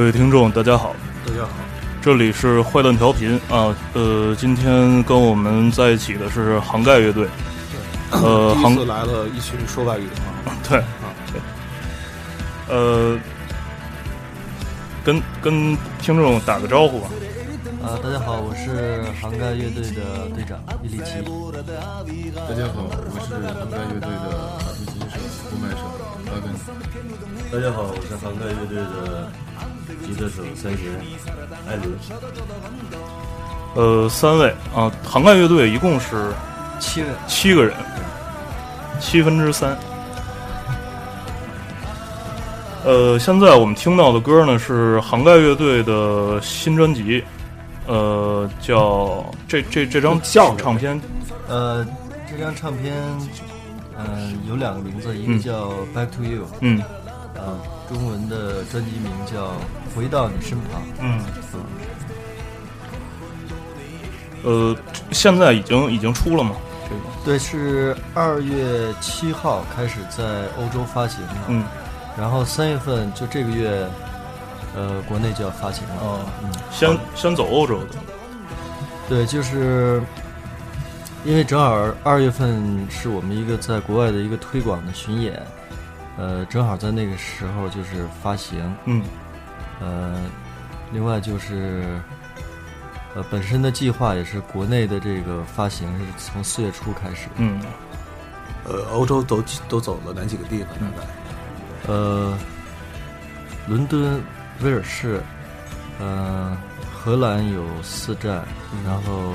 各位听众，大家好，大家好，这里是坏蛋调频啊。呃，今天跟我们在一起的是杭盖乐队。呃，第一次来了一群说外语的啊，对啊，对。呃，跟跟听众打个招呼吧。啊，大家好，我是杭盖乐队的队长伊利奇。大家好，我是杭盖乐队的打击琴手、鼓麦手阿根。大家好，我是杭盖乐队的吉他手三弦艾伦。呃，三位啊，涵盖乐队一共是七人，七个人，七分之三。呃，现在我们听到的歌呢是涵盖乐队的新专辑。呃，叫这这这张叫唱片，呃，这张唱片，嗯，有两个名字，一个叫《Back to You》，嗯，啊，中文的专辑名叫《回到你身旁》，嗯，呃，现在已经已经出了吗？对，是二月七号开始在欧洲发行的，嗯，然后三月份就这个月。呃，国内就要发行了。哦，嗯，先先走欧洲的。对，就是因为正好二月份是我们一个在国外的一个推广的巡演，呃，正好在那个时候就是发行。嗯。呃，另外就是呃，本身的计划也是国内的这个发行是从四月初开始。嗯。呃，欧洲都都走了哪几个地方？大概？呃，伦敦。威尔士，嗯，荷兰有四站，然后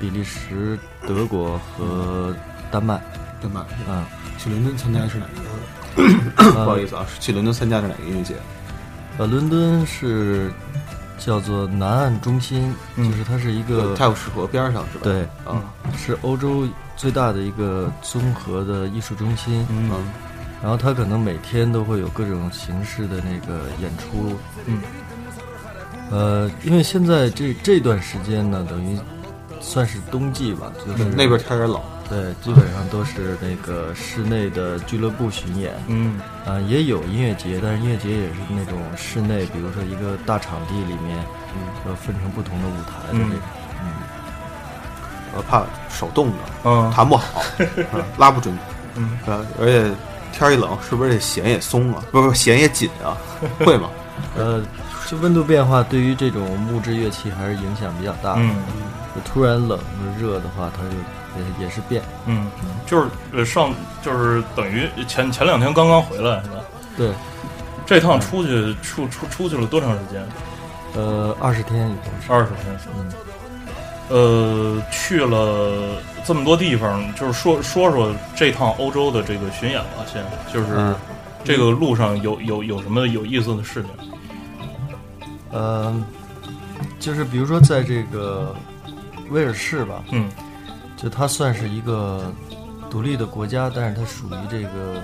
比利时、德国和丹麦。丹麦，嗯，去伦敦参加是哪个？不好意思啊，去伦敦参加是哪个音乐节？呃，伦敦是叫做南岸中心，就是它是一个泰晤士河边上是吧？对，啊，是欧洲最大的一个综合的艺术中心。嗯。然后他可能每天都会有各种形式的那个演出，嗯，呃，因为现在这这段时间呢，等于算是冬季吧，就是那边天有点冷，对，基本上都是那个室内的俱乐部巡演，嗯，啊，也有音乐节，但是音乐节也是那种室内，比如说一个大场地里面，嗯，要分成不同的舞台的那种，嗯，我怕手冻着，嗯，弹不好，拉不准，嗯，而且。天一冷，是不是这弦也松了？不不，弦也紧啊？会吗？呃，就温度变化对于这种木质乐器还是影响比较大。嗯，就突然冷热的话，它就也也是变。嗯，就是呃上就是等于前前两天刚刚回来是吧？对，这趟出去出出出去了多长时间？呃，二十天，二十天。嗯。呃，去了这么多地方，就是说说说这趟欧洲的这个巡演吧。先就是这个路上有有有什么有意思的事情？呃，就是比如说在这个威尔士吧，嗯，就它算是一个独立的国家，但是它属于这个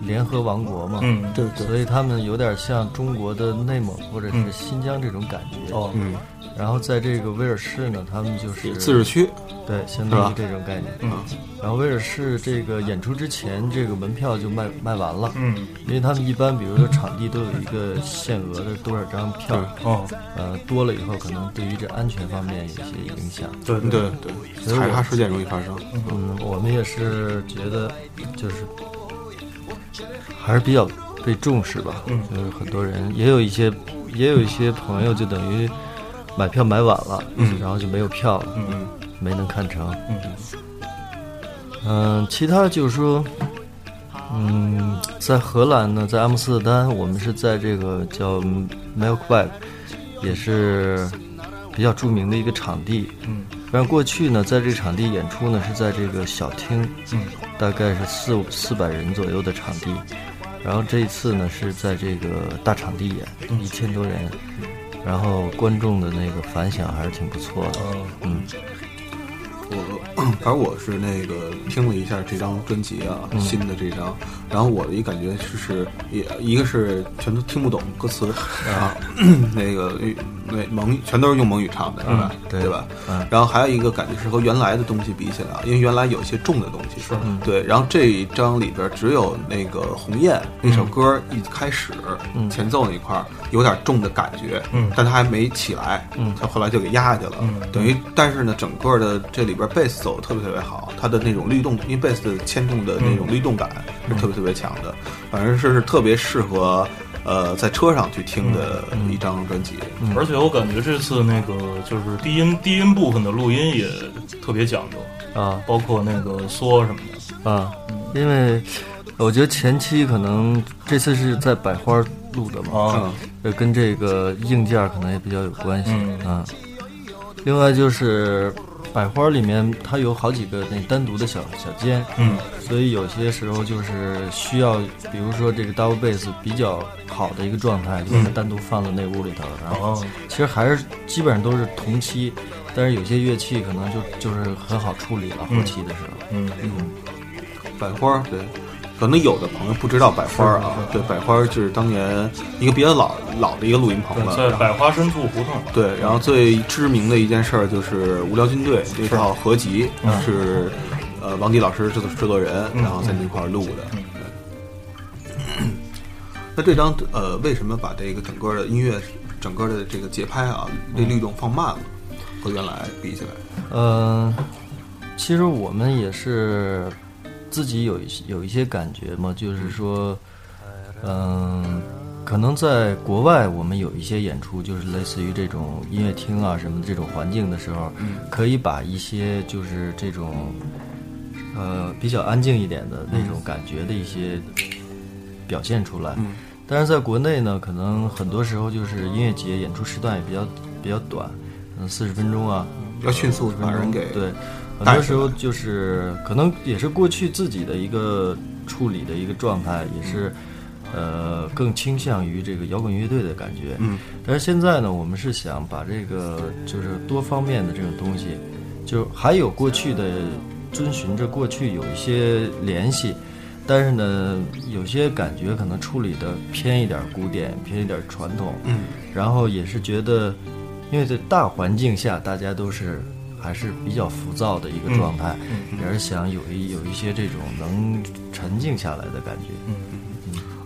联合王国嘛，嗯，对，所以他们有点像中国的内蒙或者是新疆这种感觉。哦，嗯。然后在这个威尔士呢，他们就是自治区，对，相当于这种概念。嗯。然后威尔士这个演出之前，这个门票就卖卖完了。嗯。因为他们一般，比如说场地都有一个限额的多少张票。哦。呃，多了以后，可能对于这安全方面有一些影响。对对对。踩踏事件容易发生。嗯，我们也是觉得，就是还是比较被重视吧。嗯。就是很多人，也有一些，也有一些朋友，就等于。买票买晚了，嗯，然后就没有票了，嗯，没能看成，嗯，嗯，其他就是说，嗯，在荷兰呢，在阿姆斯特丹，我们是在这个叫 Milkweg，也是比较著名的一个场地，嗯，但是过去呢，在这个场地演出呢是在这个小厅，嗯，大概是四四百人左右的场地，然后这一次呢是在这个大场地演，一千多人。然后观众的那个反响还是挺不错的。嗯，我 反正我是那个听了一下这张专辑啊，新的这张，然后我的一感觉就是，也一个是全都听不懂歌词啊，那个那蒙语全都是用蒙语唱的，是吧？对对吧？嗯然后还有一个感觉是和原来的东西比起来啊，因为原来有一些重的东西，是对。然后这一张里边只有那个《鸿雁》那首歌一开始嗯前奏那块儿有点重的感觉，嗯但它还没起来，嗯它后来就给压下去了。嗯等于，但是呢，整个的这里边贝斯走的特别特别好，它的那种律动，因为贝斯的牵动的那种律动感是特别特别强的，反正是特别适合呃在车上去听的一张专辑。而且我感觉这次那个就是低音低音部分的录音也特别讲究，啊。包括那个缩什么的。啊，因为我觉得前期可能这次是在百花录的嘛，啊，跟这个硬件可能也比较有关系嗯。啊。另外就是百花里面它有好几个那单独的小小间，嗯。所以有些时候就是需要，比如说这个 double bass 比较好的一个状态，就把它单独放到那屋里头，然后哦，其实还是基本上都是同期，但是有些乐器可能就就是很好处理了，后期的时候。嗯。百花对，可能有的朋友不知道百花啊，对，百花就是当年一个比较老老的一个录音棚了。在百花深处胡同。对，然后最知名的一件事儿就是《无聊军队》这套合集是呃王迪老师制作制作人，然后在那块儿录的。对那这张呃，为什么把这个整个的音乐、整个的这个节拍啊，这律动放慢了，和原来比起来？嗯、其实我们也是自己有一些有一些感觉嘛，就是说，嗯、可能在国外我们有一些演出，就是类似于这种音乐厅啊什么的这种环境的时候，可以把一些就是这种呃比较安静一点的那种感觉的一些表现出来。嗯。但是在国内呢，可能很多时候就是音乐节演出时段也比较比较短，嗯，四十分钟啊，要迅速把人给对，很多时候就是可能也是过去自己的一个处理的一个状态，也是呃更倾向于这个摇滚乐队的感觉。嗯，但是现在呢，我们是想把这个就是多方面的这种东西，就还有过去的遵循着过去有一些联系。但是呢，有些感觉可能处理的偏一点古典，偏一点传统，嗯，然后也是觉得，因为在大环境下，大家都是还是比较浮躁的一个状态，也是想有一有一些这种能沉静下来的感觉。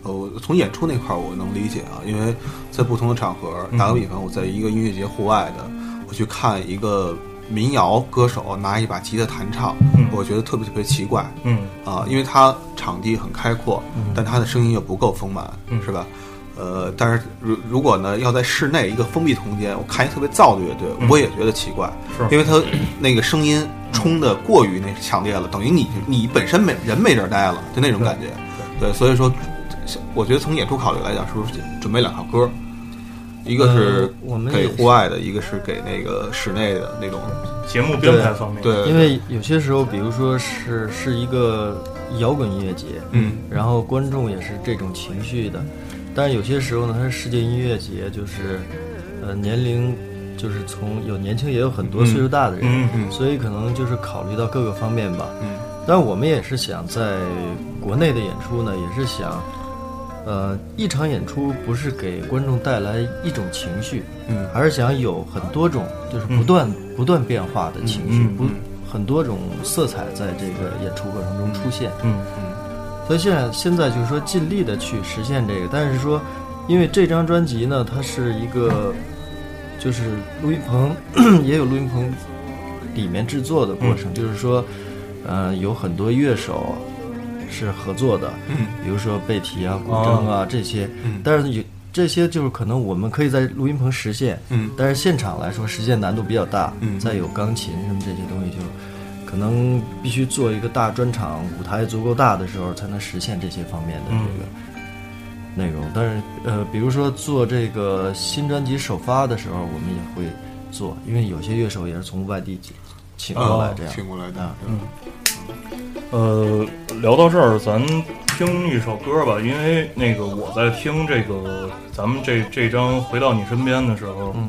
呃，我从演出那块儿我能理解啊，因为在不同的场合，打个比方，我在一个音乐节户外的，我去看一个民谣歌手拿一把吉他弹唱，我觉得特别特别奇怪嗯。啊，因为他场地很开阔，但他的声音又不够丰满，是吧？呃，但是如如果呢，要在室内一个封闭空间，我看一特别燥的乐队，我也觉得奇怪，是因为他那个声音冲的过于那强烈了，等于你你本身没人没地儿待了，就那种感觉。对，所以说，我觉得从演出考虑来讲，是不是准备两套歌？一个是呃我们给户外的，一个是给那个室内的那种。节目编排方面，对，因为有些时候，比如说是是一个摇滚音乐节，嗯然后观众也是这种情绪的，但是有些时候呢，它是世界音乐节，就是呃年龄就是从有年轻也有很多岁数大的人，嗯嗯所以可能就是考虑到各个方面吧。嗯，但我们也是想在国内的演出呢，也是想。呃，一场演出不是给观众带来一种情绪，嗯还是想有很多种，就是不断、不断变化的情绪，嗯嗯不很多种色彩在这个演出过程中出现。嗯所以现在现在就是说尽力的去实现这个，但是说，因为这张专辑呢，它是一个就是录音棚 也有录音棚里面制作的过程，就是说，呃，有很多乐手是合作的，嗯。比如说贝提啊、古筝啊、这些，嗯。但是有这些就是可能我们可以在录音棚实现，嗯。但是现场来说实现难度比较大，嗯。再有钢琴什么这些东西就。可能必须做一个大专场，舞台足够大的时候，才能实现这些方面的这个内容。但是，呃，比如说做这个新专辑首发的时候，我们也会做，因为有些乐手也是从外地请请过来这样。请过来的嗯，呃，聊到这儿，咱听一首歌吧，因为那个我在听这个咱们这这张《回到你身边》的时候，嗯，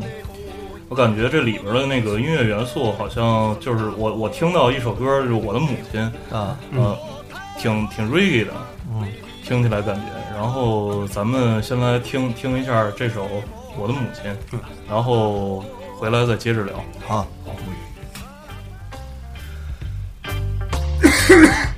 我感觉这里边的那个音乐元素好像就是我我听到一首歌，就是我的母亲，啊，呃，挺挺 reggae 的，嗯，听起来感觉。然后咱们先来听听一下这首《我的母亲，然后回来再接着聊。好。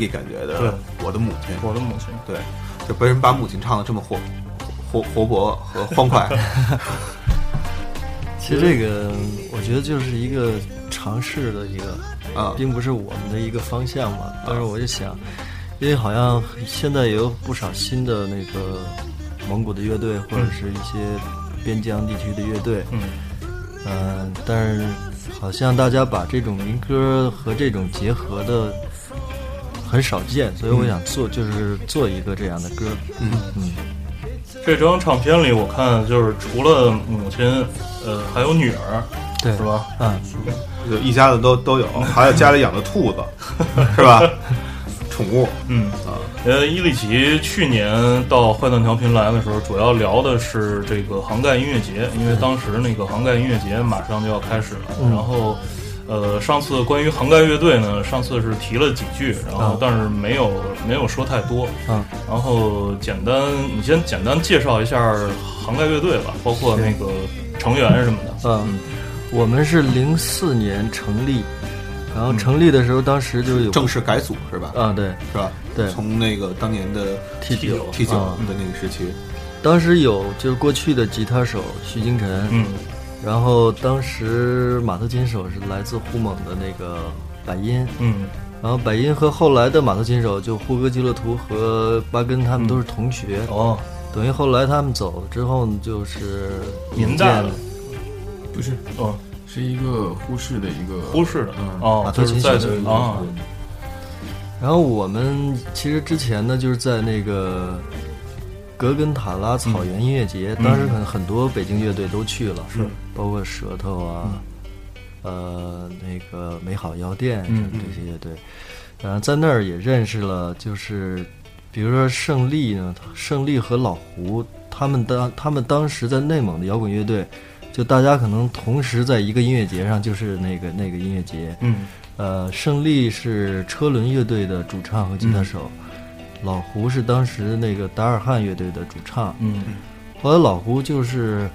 reggae 感觉的，我的母亲，我的母亲，对，就被人把母亲唱的这么活活活泼和欢快。其实这个，我觉得就是一个尝试的一个啊，并不是我们的一个方向嘛。但是我就想，因为好像现在也有不少新的那个蒙古的乐队，或者是一些边疆地区的乐队，嗯，嗯，但是好像大家把这种民歌和这种结合的。很少见，所以我想做，就是做一个这样的歌。嗯嗯，这张唱片里我看就是除了母亲，呃，还有女儿，对，是吧？嗯，就一家子都都有，还有家里养的兔子，是吧？宠物。嗯啊，呃，伊利奇去年到坏蛋调频来的时候，主要聊的是这个杭盖音乐节，因为当时那个杭盖音乐节马上就要开始了，然后。呃，上次关于杭盖乐队呢，上次是提了几句，然后但是没有没有说太多。嗯，然后简单，你先简单介绍一下杭盖乐队吧，包括那个成员什么的。嗯，我们是零四年成立，然后成立的时候，当时就有正式改组是吧？啊，对，是吧？对，从那个当年的 T 九 T 九的那个时期，当时有就是过去的吉他手徐金晨，嗯。然后当时马头琴手是来自呼蒙的那个百音，嗯，然后百音和后来的马头琴手就呼格吉勒图和巴根他们都是同学。哦，等于后来他们走了之后呢，就是民代了，不是哦，是一个呼市的一个呼市的哦，马头琴手。啊。然后我们其实之前呢就是在那个。格根塔拉草原音乐节，当时很很多北京乐队都去了，是包括舌头啊，呃，那个美好药店什么这些乐队，然后在那儿也认识了，就是比如说胜利呢，胜利和老胡，他们当他们当时在内蒙的摇滚乐队，就大家可能同时在一个音乐节上，就是那个那个音乐节，嗯，呃，胜利是车轮乐队的主唱和吉他手，老胡是当时那个达尔汉乐队的主唱。嗯。后来老胡就是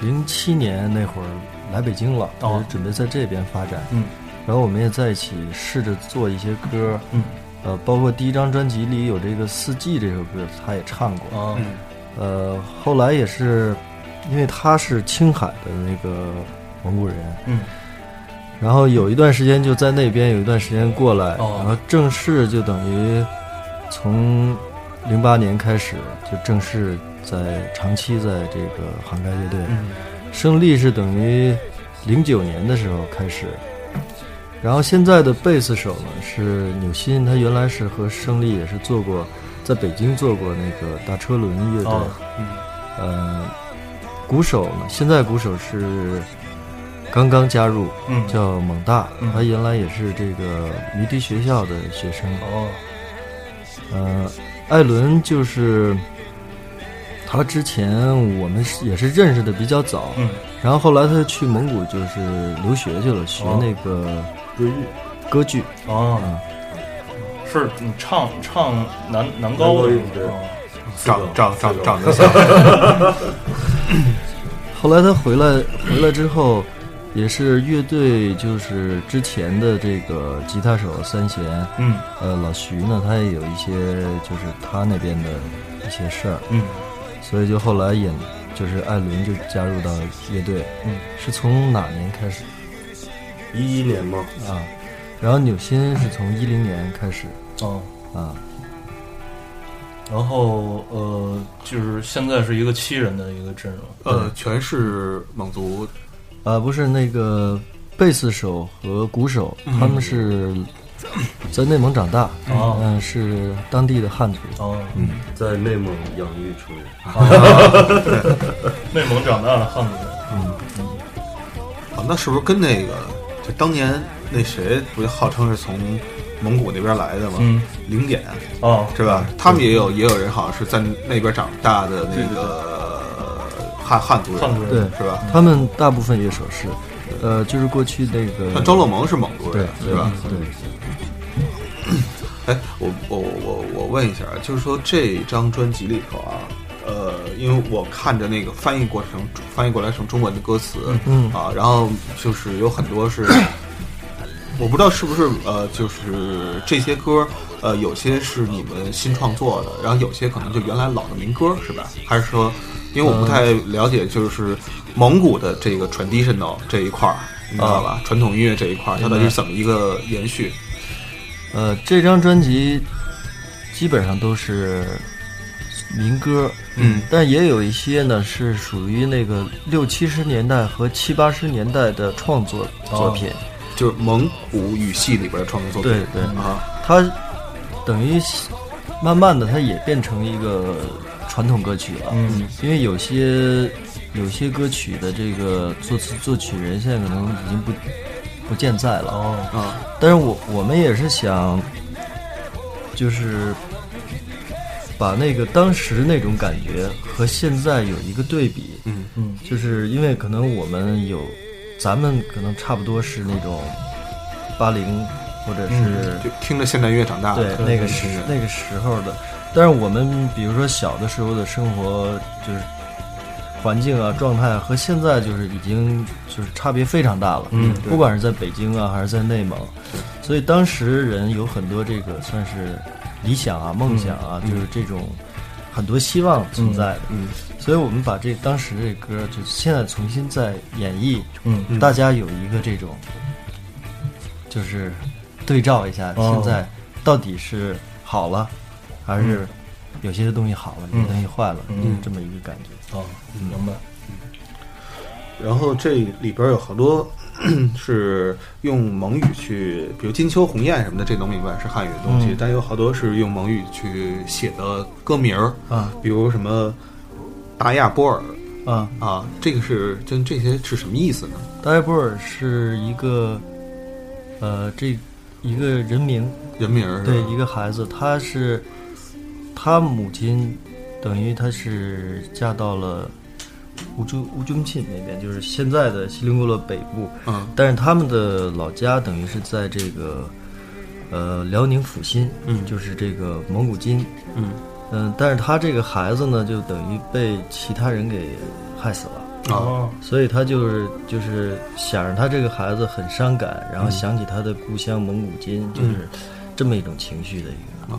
零七年那会儿来北京了，准备在这边发展。嗯。然后我们也在一起试着做一些歌，嗯。呃，包括第一张专辑里有这个《四季》这首歌，他也唱过。啊呃，后来也是因为他是青海的那个蒙古人，嗯。然后有一段时间就在那边，有一段时间过来，哦。然后正式就等于从零八年开始就正式在长期在这个杭盖乐队。嗯胜利是等于零九年的时候开始，然后现在的贝斯手呢是纽新，他原来是和胜利也是做过，在北京做过那个大车轮乐队。哦呃，鼓手呢，现在鼓手是刚刚加入，嗯叫蒙大，嗯他原来也是这个迷笛学校的学生。哦呃，艾伦就是他之前我们是也是认识的比较早，嗯。然后后来他去蒙古就是留学去了，学哦。那个歌剧，歌剧。哦。嗯，是你唱唱男男高音长长长长得 像，后来他回来回来之后，也是乐队就是之前的这个吉他手三弦，嗯。呃，老徐呢，他也有一些就是他那边的一些事儿，嗯。所以就后来演就是艾伦就加入到乐队，嗯，是从哪年开始？一一年吗，啊？然后纽辛是从一零年开始哦，啊，然后呃，就是现在是一个七人的一个阵容，呃，全是蒙族，啊，不是那个贝斯手和鼓手，他们是在内蒙长大，哦嗯，是当地的汉族，哦，在内蒙养育出来。内蒙长大的汉族人，啊，那是不是跟那个就当年那谁不就号称是从蒙古那边来的吗？嗯零点哦，是吧？他们也有也有人好像是在那边长大的那个汉汉族人，汉族人对，是吧？他们大部分也手是，呃，就是过去那个像周乐蒙是蒙族对人，对吧？对，哎，我我我我问一下，就是说这张专辑里头啊，呃，因为我看着那个翻译过程翻译过来成中文的歌词，嗯啊，然后就是有很多是，我不知道是不是呃，就是这些歌，呃，有些是你们新创作的，然后有些可能就原来老的民歌是吧？还是说，因为我不太了解，就是蒙古的这个 traditional 这一块儿，你知道吧？传统音乐这一块儿，它到底是怎么一个延续？呃，这张专辑基本上都是民歌，嗯。但也有一些呢是属于那个六七十年代和七八十年代的创作作品，就是蒙古语系里边的创作作品。对对。啊，它等于慢慢的它也变成一个传统歌曲了，嗯。因为有些有些歌曲的这个作词作曲人现在可能已经不不健在了，哦。啊，但是我我们也是想，就是把那个当时那种感觉和现在有一个对比，嗯。嗯。就是因为可能我们有，咱们可能差不多是那种八零或者是、就听着现代音乐长大的。对那个时那个时候的，但是我们比如说小的时候的生活就是环境啊状态和现在就是已经就是差别非常大了，嗯不管是在北京啊还是在内蒙，所以当时人有很多这个算是理想啊梦想啊，就是这种很多希望存在的，嗯所以我们把这当时这歌就现在重新再演绎，嗯。大家有一个这种，就是对照一下，哦。现在到底是好了，还是有些东西好了，有些东西坏了，嗯。就是这么一个感觉。哦，明白，然后这里边有好多 是用蒙语去，比如金秋鸿雁什么的，这能明白是汉语的东西，嗯。但有好多是用蒙语去写的歌名儿，啊。比如什么达亚波尔啊，啊，这个是就这些是什么意思呢？达亚波尔是一个，呃，这一个人名，人名儿对，一个孩子，他是他母亲，等于他是嫁到了乌珠乌珠沁那边，就是现在的锡林郭勒北部。嗯，但是他们的老家等于是在这个呃辽宁阜新，嗯就是这个蒙古金。嗯嗯，但是他这个孩子呢，就等于被其他人给害死了。啊哦，所以他就是就是想着他这个孩子很伤感，然后想起他的故乡蒙古金，就是这么一种情绪的一个。啊，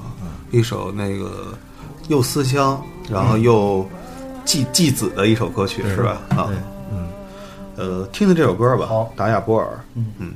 一首那个又思乡，然后又祭祭子的一首歌曲是吧？啊，，嗯。呃，听听这首歌吧，好达雅波尔。嗯嗯。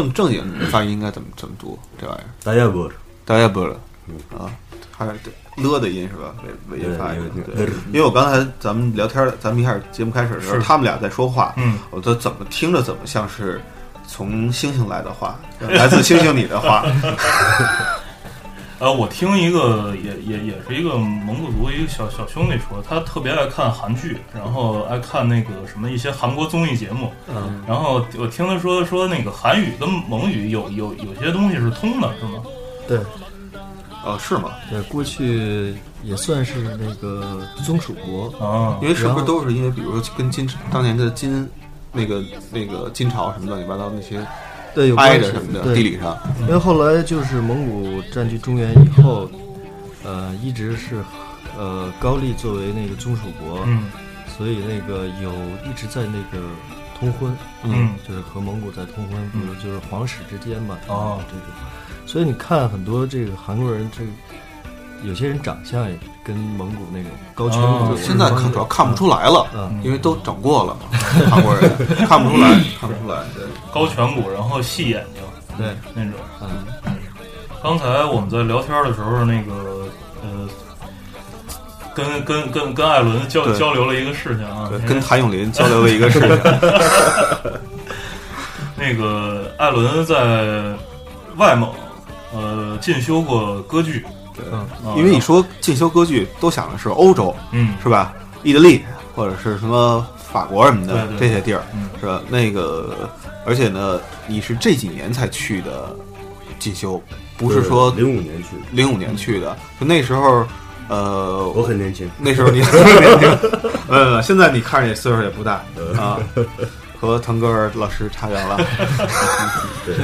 正正经发音应该怎么怎么读这玩意儿？达亚波尔，达雅波尔，啊，还是了的音是吧？尾尾音发音。因为我刚才咱们聊天，咱们一开始节目开始的时候，是他们俩在说话，嗯，我都怎么听着怎么像是从星星来的话，来自星星你的话，呃，我听一个也也也是一个蒙古族一个小小兄弟说，他特别爱看韩剧，然后爱看那个什么一些韩国综艺节目，嗯，然后我听他说说那个韩语跟蒙语有有有些东西是通的，是吗？对哦，是吗？对，过去也算是那个宗属国，啊因为是不是都是因为，比如说跟金当年的金那个那个金朝什么乱七八糟那些对，有关系挨着什么的地理上，因为后来就是蒙古占据中原以后，呃，一直是呃高丽作为那个宗属国，嗯所以那个有一直在那个通婚，嗯就是和蒙古在通婚，比如就是皇室之间嘛，哦这种。所以你看很多这个韩国人，这有些人长相也跟蒙古那种高颧哦骨，现在看主要看不出来了，嗯因为都整过了嘛，韩国人看不出来，看不出来。对，高颧骨，然后细眼睛对，那种。嗯，刚才我们在聊天的时候，那个呃，跟跟跟跟艾伦交交流了一个事情啊，对，跟谭咏麟交流了一个事情。那个艾伦在外蒙呃进修过歌剧，嗯啊因为你说进修歌剧，都想的是欧洲，嗯是吧？意大利或者是什么法国什么的对对这些地儿嗯，是吧？那个，而且呢，你是这几年才去的进修，不是说零五年去，零五年去的，就那时候，呃，我很年轻，那时候你 很年轻，呃，现在你看着也岁数也不大啊，和腾格尔老师差远了。对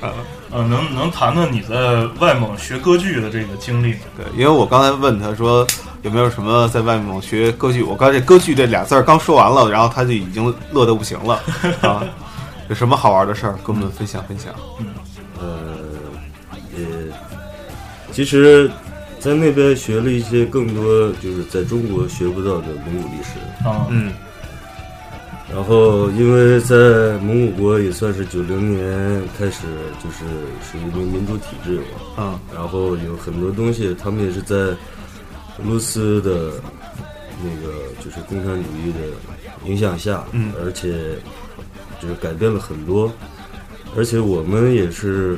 呃，能能谈谈你在外蒙学歌剧的这个经历吗？对，因为我刚才问他说有没有什么在外蒙学歌剧，我刚才这歌剧这俩字儿刚说完了，然后他就已经乐得不行了 啊！有什么好玩的事儿跟我们分享分享？嗯呃，也其实，在那边学了一些更多就是在中国学不到的蒙古历史。啊，嗯然后，因为在蒙古国也算是九零年开始，就是属于那个民主体制嘛。啊然后有很多东西，他们也是在俄罗斯的那个就是共产主义的影响下，嗯而且就是改变了很多，而且我们也是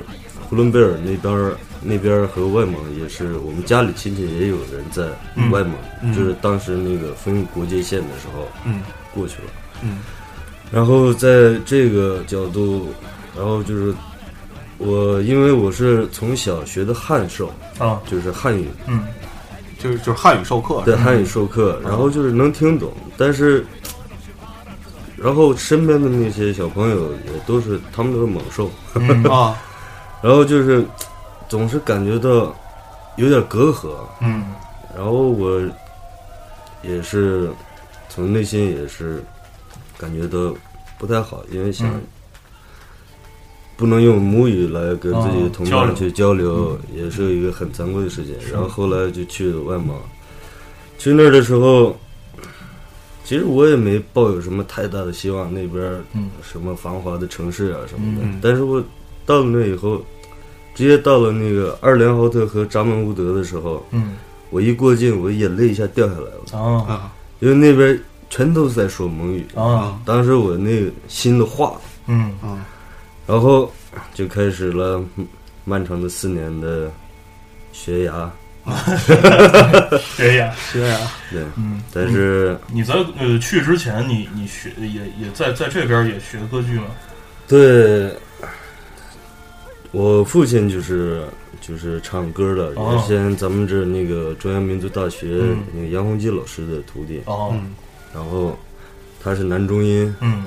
呼伦贝尔那边儿那边和外蒙也是，我们家里亲戚也有人在外蒙，嗯就是当时那个分国界线的时候嗯。过去了。嗯。然后在这个角度，然后就是我，因为我是从小学的汉授，啊，就是汉语，嗯。就是就是汉语授课，对汉语授课，然后就是能听懂，但是，然后身边的那些小朋友也都是，他们都是猛兽，嗯啊，然后就是总是感觉到有点隔阂，嗯。然后我也是从内心也是感觉到不太好，因为想嗯。不能用母语来跟自己的同伴去交流，也是一个很惭愧的事情。然后后来就去了外蒙，去那儿的时候，其实我也没抱有什么太大的希望，那边什么繁华的城市啊什么的。嗯。但是我到了那以后，直接到了那个二连浩特和扎门乌德的时候，嗯。我一过境，我眼泪一下掉下来了，啊啊。因为那边全都是在说蒙语。啊当时我那个心都化了，嗯。啊。然后就开始了漫长的四年的学牙。学呀，学呀，对，嗯，但是你在呃去之前，你你学也也在在这边也学歌剧吗？对，我父亲就是就是唱歌的，哦。原先咱们这那个中央民族大学嗯。那个杨洪基老师的徒弟，哦，嗯。然后他是男中音，嗯。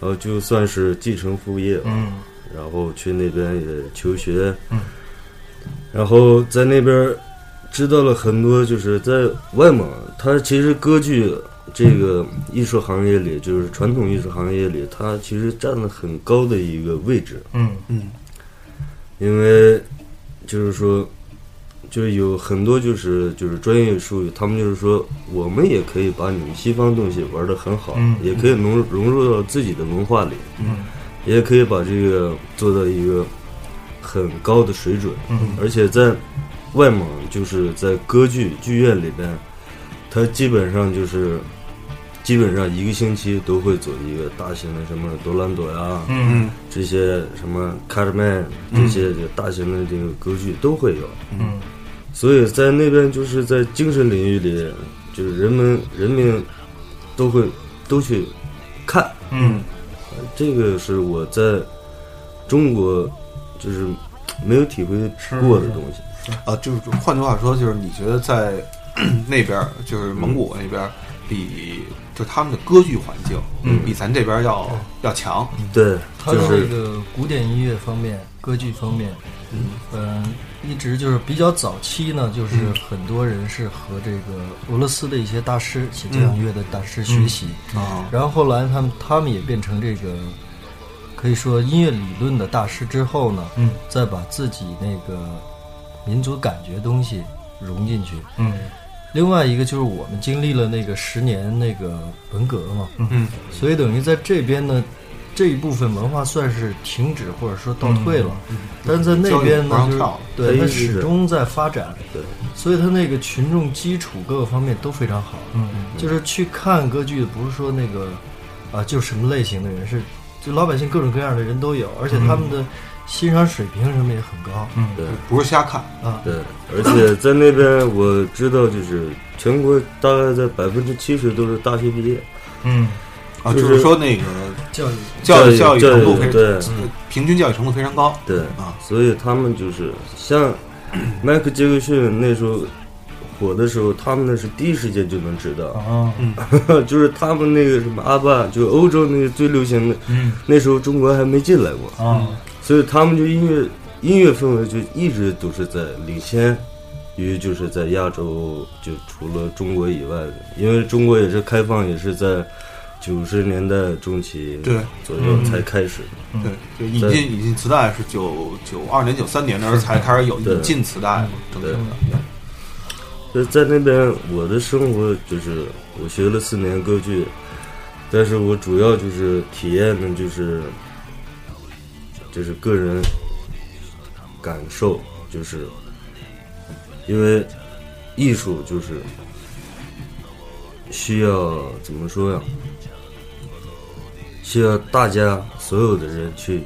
然后就算是继承父业吧。嗯。然后去那边也求学，嗯，然后在那边知道了很多，就是在外蒙，他其实歌剧这个艺术行业里，就是传统艺术行业里，它其实占了很高的一个位置，嗯。嗯因为就是说。就是有很多就是就是专业术语，他们就是说，我们也可以把你们西方东西玩的很好，嗯也可以融融入到自己的文化里，嗯也可以把这个做到一个很高的水准，嗯而且在外蒙，就是在歌剧剧院里边，它基本上就是基本上一个星期都会做一个大型的什么多兰朵呀，嗯。这些什么卡尔曼这些就大型的这个歌剧都会有，嗯。所以在那边就是在精神领域里，就是人们人民都会都去看，嗯。这个是我在中国就是没有体会过的东西。啊，就是换句话说，就是你觉得在 那边，就是蒙古那边，比就他们的歌剧环境，嗯。比咱这边儿要要强。对，他的就是这个古典音乐方面、歌剧方面，嗯，一直就是比较早期呢，就是很多人是和这个俄罗斯的一些大师写交响乐的大师学习，啊，然后后来他们他们也变成这个可以说音乐理论的大师之后呢，嗯。再把自己那个民族感觉东西融进去。嗯另外一个就是我们经历了那个十年那个文革嘛，嗯。所以等于在这边呢，这一部分文化算是停止或者说倒退了，但是在那边呢，就是对它始终在发展，对，所以它那个群众基础各个方面都非常好，嗯就是去看歌剧的不是说那个啊，就什么类型的人是，就老百姓各种各样的人都有，而且他们的欣赏水平什么也很高。嗯对。不是瞎看，啊，对，而且在那边我知道，就是全国大概在百分之七十都是大学毕业，嗯。啊，就就是是说那个教育。教育教育程度非对常，平均教育程度非常高，对啊，所以他们就是像 迈克杰克逊那时候火的时候，他们那是第一时间就能知道，啊。就是他们那个什么阿爸，就欧洲那个最流行的，嗯。那时候中国还没进来过，啊。所以他们就音乐音乐氛围就一直都是在领先于就是在亚洲，就除了中国以外的，因为中国也是开放，也是在九十年代中期对。左右嗯才开始。对，就引进引进磁带是九九二年九三年那时候才开始有对引进磁带嘛，正经的，在那边我的生活就是我学了四年歌剧，但是我主要就是体验的就是就是个人感受，就是因为艺术就是需要怎么说呀？需要大家所有的人去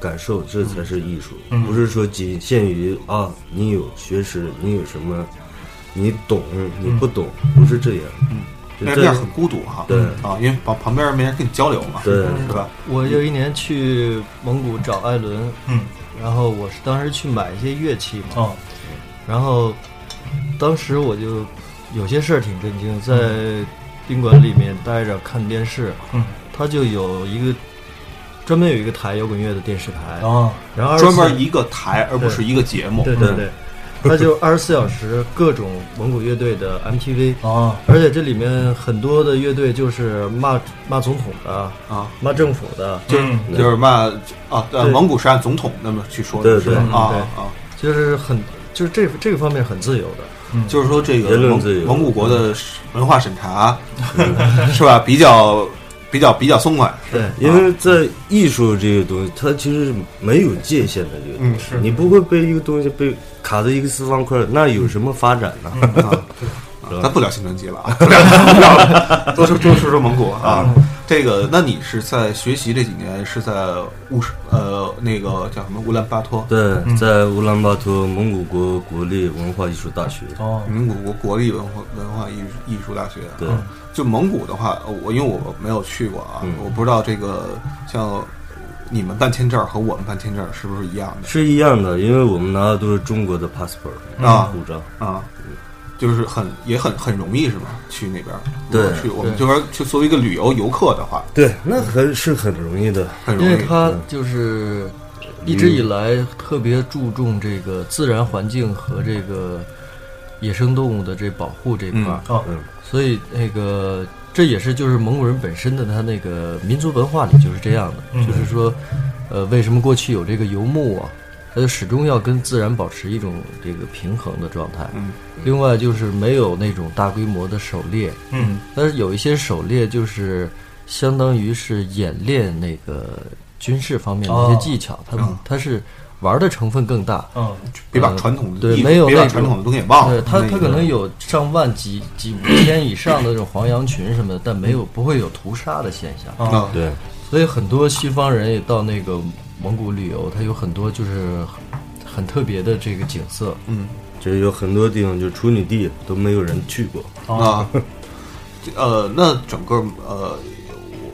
感受，这才是艺术，嗯不是说仅限于啊，你有学识，你有什么，你懂，你不懂，不是这样。嗯，就这样。很孤独哈，对。啊，因为旁旁边没人跟你交流嘛，对。是吧？我有一年去蒙古找艾伦，嗯。然后我是当时去买一些乐器嘛，哦。然后当时我就有些事儿挺震惊，在宾馆里面待着看电视，嗯。他就有一个专门有一个台摇滚乐的电视台，啊然后专门一个台，而不是一个节目，对对对，他就二十四小时各种蒙古乐队的 MTV，啊。而且这里面很多的乐队就是骂骂总统的、啊，骂政府的，就是就是骂啊，呃，对蒙古是按总统那么去说的，对是吧？对对。啊。啊，就是很就是这这个方面很自由的。就是说这个蒙蒙古国的文化审查 是吧？比较比较比较松快，对，因为在艺术这个东西，它其实是没有界限的这个东西，是。你不会被一个东西被卡在一个四方块，那有什么发展呢？啊，咱不聊新专辑了啊，不聊不聊了，多说多说说蒙古啊。这个，那你是在学习这几年是在乌什呃那个叫什么乌兰巴托？对，在乌兰巴托蒙古国国立文化艺术大学，哦蒙古国国立文化文化艺术艺术大学。对啊就蒙古的话，呃我因为我没有去过啊，嗯我不知道这个像你们办签证和我们办签证是不是一样的是一样的，因为我们拿的都是中国的 passport 啊护照。啊？就是很也很很容易是吗？去那边对如果去我们就说去作为一个旅游游客的话，对，那很是很容易的。很容易因为。他就是一直以来特别注重这个自然环境和这个野生动物的这保护这块儿，哦嗯所以那个这也是就是蒙古人本身的他那个民族文化里就是这样的，嗯就是说，呃，为什么过去有这个游牧啊？他就始终要跟自然保持一种这个平衡的状态。嗯，另外就是没有那种大规模的狩猎，嗯但是有一些狩猎就是相当于是演练那个军事方面的一些技巧，哦他是玩的成分更大。嗯别把传统的对没有把传统的东西也忘了。对他，那个他可能有上万几几五千以上的这种黄羊群什么的，但没有不会有屠杀的现象。啊啊，对，所以很多西方人也到那个蒙古旅游，它有很多就是很很特别的这个景色。嗯这有很多地方就处女地都没有人去过。啊，呃，那整个呃，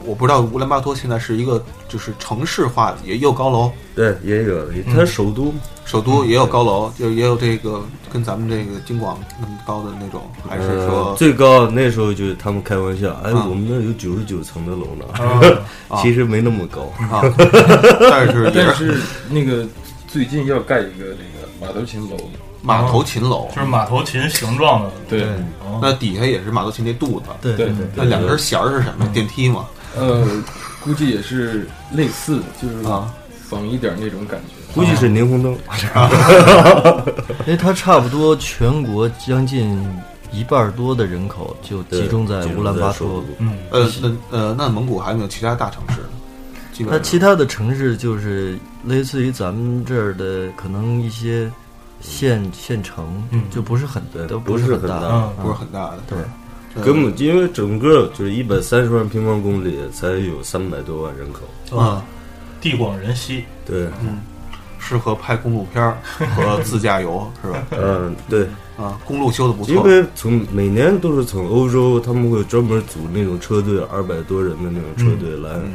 我我不知道乌兰巴托现在是一个就是城市化的，也有高楼，对，也有，它首都。嘛首都也有高楼，就也有这个跟咱们这个京广那么高的那种，还是呃说最高那时候就他们开玩笑，哎，啊。我们那有九十九层的楼呢，啊。其实没那么高。啊？但是也是。但是那个最近要盖一个那个马头琴楼，马头琴楼，就是马头琴形状的，对。哦那底下也是马头琴那肚子，对对对那两根弦儿是什么？电梯吗？呃，估计也是类似的，就是啊仿一点那种感觉。估计是霓虹灯。因为它差不多全国将近一半儿多的人口就集中在乌兰巴托。嗯呃，那呃，那蒙古还有没有其他大城市呢？它其他的城市就是类似于咱们这儿的，可能一些县县城，嗯就不是很对都不是很大不是很大的，对，呃根本因为整个就是一百三十万平方公里才有三百多万人口。啊，地广人稀，对，嗯。适合拍公路片儿和自驾游 是吧？嗯，对，啊，公路修的不错。因，为从每年都是从欧洲，他们会专门组那种车队，二百多人的那种车队来，嗯。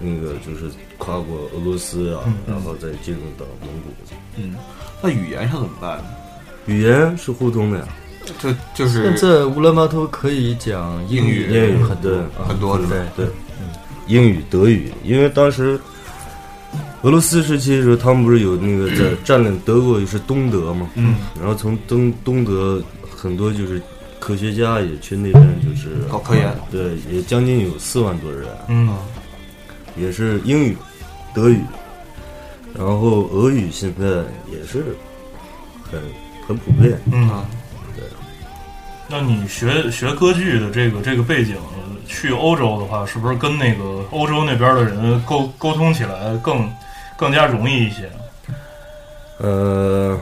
那个就是跨过俄罗斯啊，嗯。然后再进入到蒙古。嗯，那语言上怎么办呢？语言是互通的呀，这就是现在乌兰巴托可以讲英语，英语很多很多是吧？对对，英语、德语，因为当时俄罗斯时期的时候，他们不是有那个在 占领德国，也是东德嘛，嗯，然后从东东德很多就是科学家也去那边就是搞科研，对，也将近有四万多人，嗯也是英语、德语，然后俄语现在也是很很普遍。嗯啊，那你学学歌剧的这个这个背景，去欧洲的话，是不是跟那个欧洲那边的人沟沟通起来更更加容易一些？呃，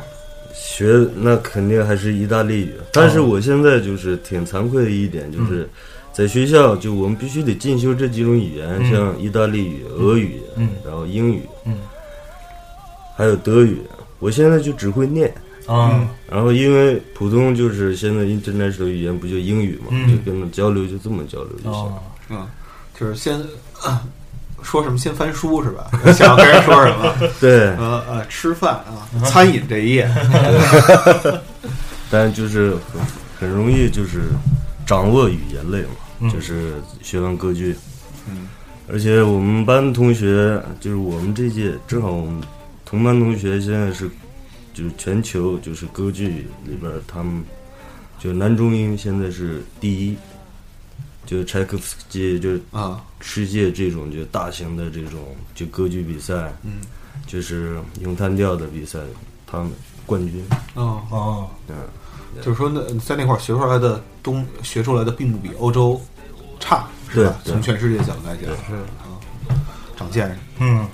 学那肯定还是意大利语，但是我现在就是挺惭愧的一点，就是在学校就我们必须得进修这几种语言，嗯。像意大利语、俄语，嗯。然后英语，嗯。还有德语。我现在就只会念，啊。然后因为普通就是现在 international 语言不就英语嘛，嗯。就跟他交流就这么交流就行。了嗯，就是先、啊 说什么先翻书是吧？想要跟人说什么？对，呃呃，吃饭啊，餐饮这一页，但就是很很容易就是掌握语言类嘛，嗯。就是学完歌剧，嗯，而且我们班同学就是我们这届正好我们同班同学现在是就是全球就是歌剧里边儿他们就男中音现在是第一，就柴可夫斯基就啊，世界这种就大型的这种就歌剧比赛，嗯，就是咏叹调的比赛，他们冠军，哦，哦，嗯。就是说那在那块儿学出来的东学出来的并不比欧洲差，是吧？对对。从全世界角度来讲，是啊，长见识。嗯，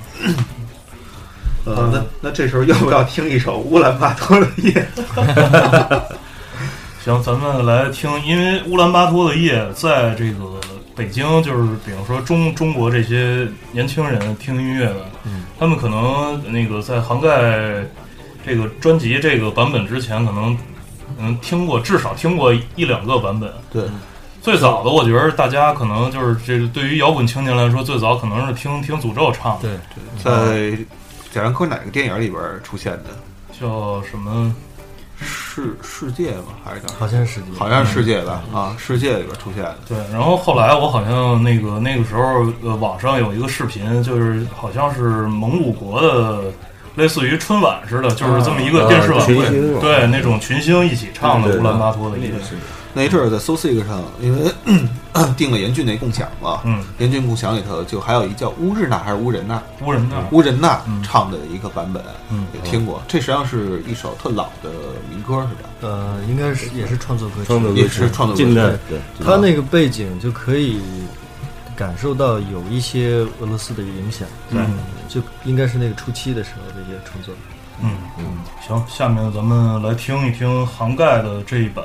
呃，那那这时候要不要听一首乌兰巴托的夜？行，咱们来听，因为乌兰巴托的夜在这个北京，就是比如说中中国这些年轻人听音乐的，他们可能那个在涵盖这个专辑这个版本之前，可能嗯听过至少听过一两个版本。对，最早的，我觉得大家可能就是这个对于摇滚青年来说，最早可能是听听诅咒唱的，对，在贾樟柯哪个电影里边出现的？叫什么？世世界吧？还是叫好像是好像是世界吧？啊，世界里边出现的。对，然后后来我好像那个那个时候，呃，网上有一个视频，就是好像是蒙古国的，类似于春晚似的，就是这么一个电视晚会，对，那种群星一起唱的乌兰巴托的夜，那一阵儿在 So Sick 上，因为 定了严峻那共享嘛，嗯，严峻共享里头就还有一叫乌日娜还是乌人娜，乌人娜，乌人娜唱的一个版本，嗯。也听过。这实际上是一首特老的民歌，是吧？呃，应该是也是创作歌曲，创作歌曲。也是创作歌曲。近代对，他那个背景就可以感受到有一些俄罗斯的影响，对就应该是那个初期的时候的一些创作。嗯。嗯，行，下面咱们来听一听杭盖的这一版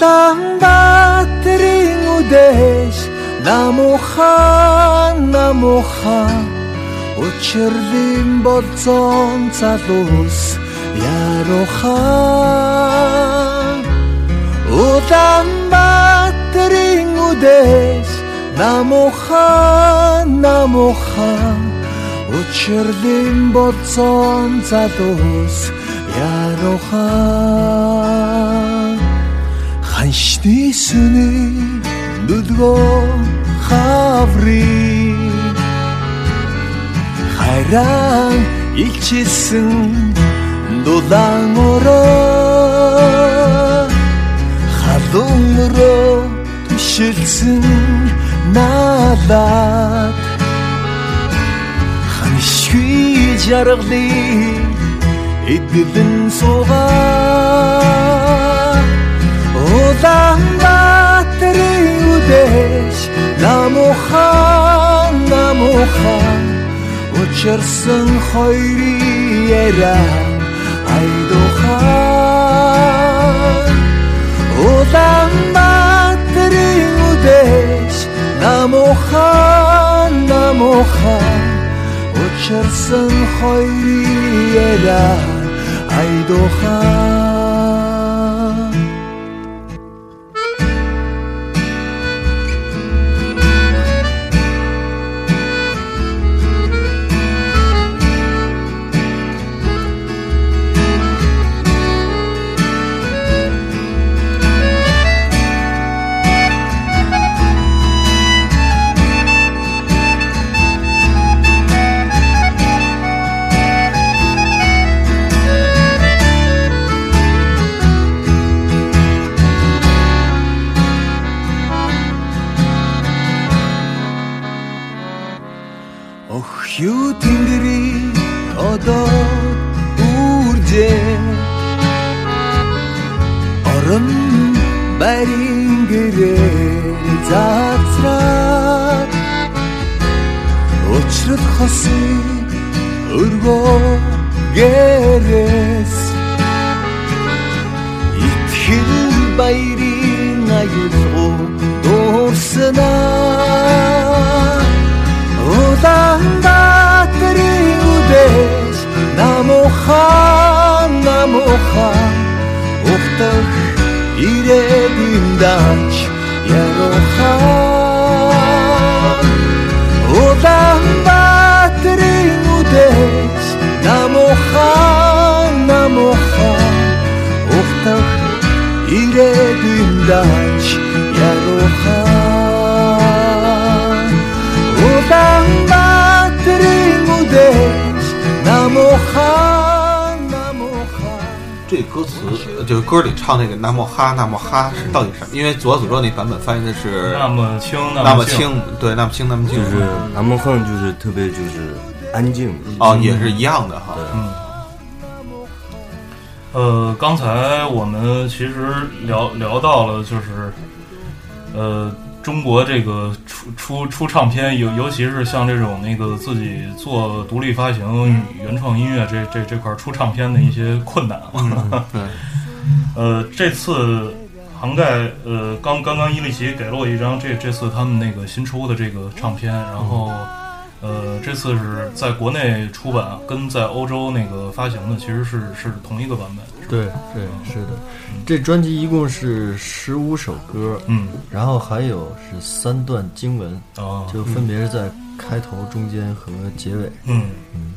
Улаанбаатарын үдэш намуха намуха Учирлим болсон залуус яруха Улаанбаатарын үдэш намуха намуха Учирлим болсон залуус яруха Ханшны сүний нүдгөө хаврын хайран илчилсэн дулаан өрөө халуун өрөө түшилсэн наалаад. Ханшгүй жаргалыг эдгэлэн суугаа Улаанбаатарын үдээс намухан намухан учирсан хоёрын яриа айдухан. Улаанбаатарын үдээс намухан намухан учирсан хоёрын яриа айдухан Орон барин гэрээ заацраад Учрал хосын өргөө гэрээс. Итгэл баярын аюулгүй дуурснаа Улаанбаатарын үдээс намухан намухан ухтах ирээд индаач явахаа Улаан баатрийн үдээс намухаа намухаа ухтах ирээд индаач явахаа Улаан баатрийн үдээс намухаа 这歌词呃就是歌里唱那个“那么哈那么哈”是到底什么？因为左小诅咒那版本翻译的是那么轻，那么轻，对，那么轻，那么静，就是那么恨，就是特别就是安静，哦，也是一样的哈。嗯。呃，刚才我们其实聊聊到了，就是呃，中国这个出出出唱片，尤尤其是像这种那个自己做独立发行、原创音乐这这这块儿出唱片的一些困难 呃，这次杭盖呃刚刚刚伊利奇给了我一张这这次他们那个新出的这个唱片，然后呃这次是在国内出版，跟在欧洲那个发行的其实是是同一个版本。对对是的，这专辑一共是十五首歌，嗯然后还有是三段经文，啊就分别是在开头、中间和结尾。嗯嗯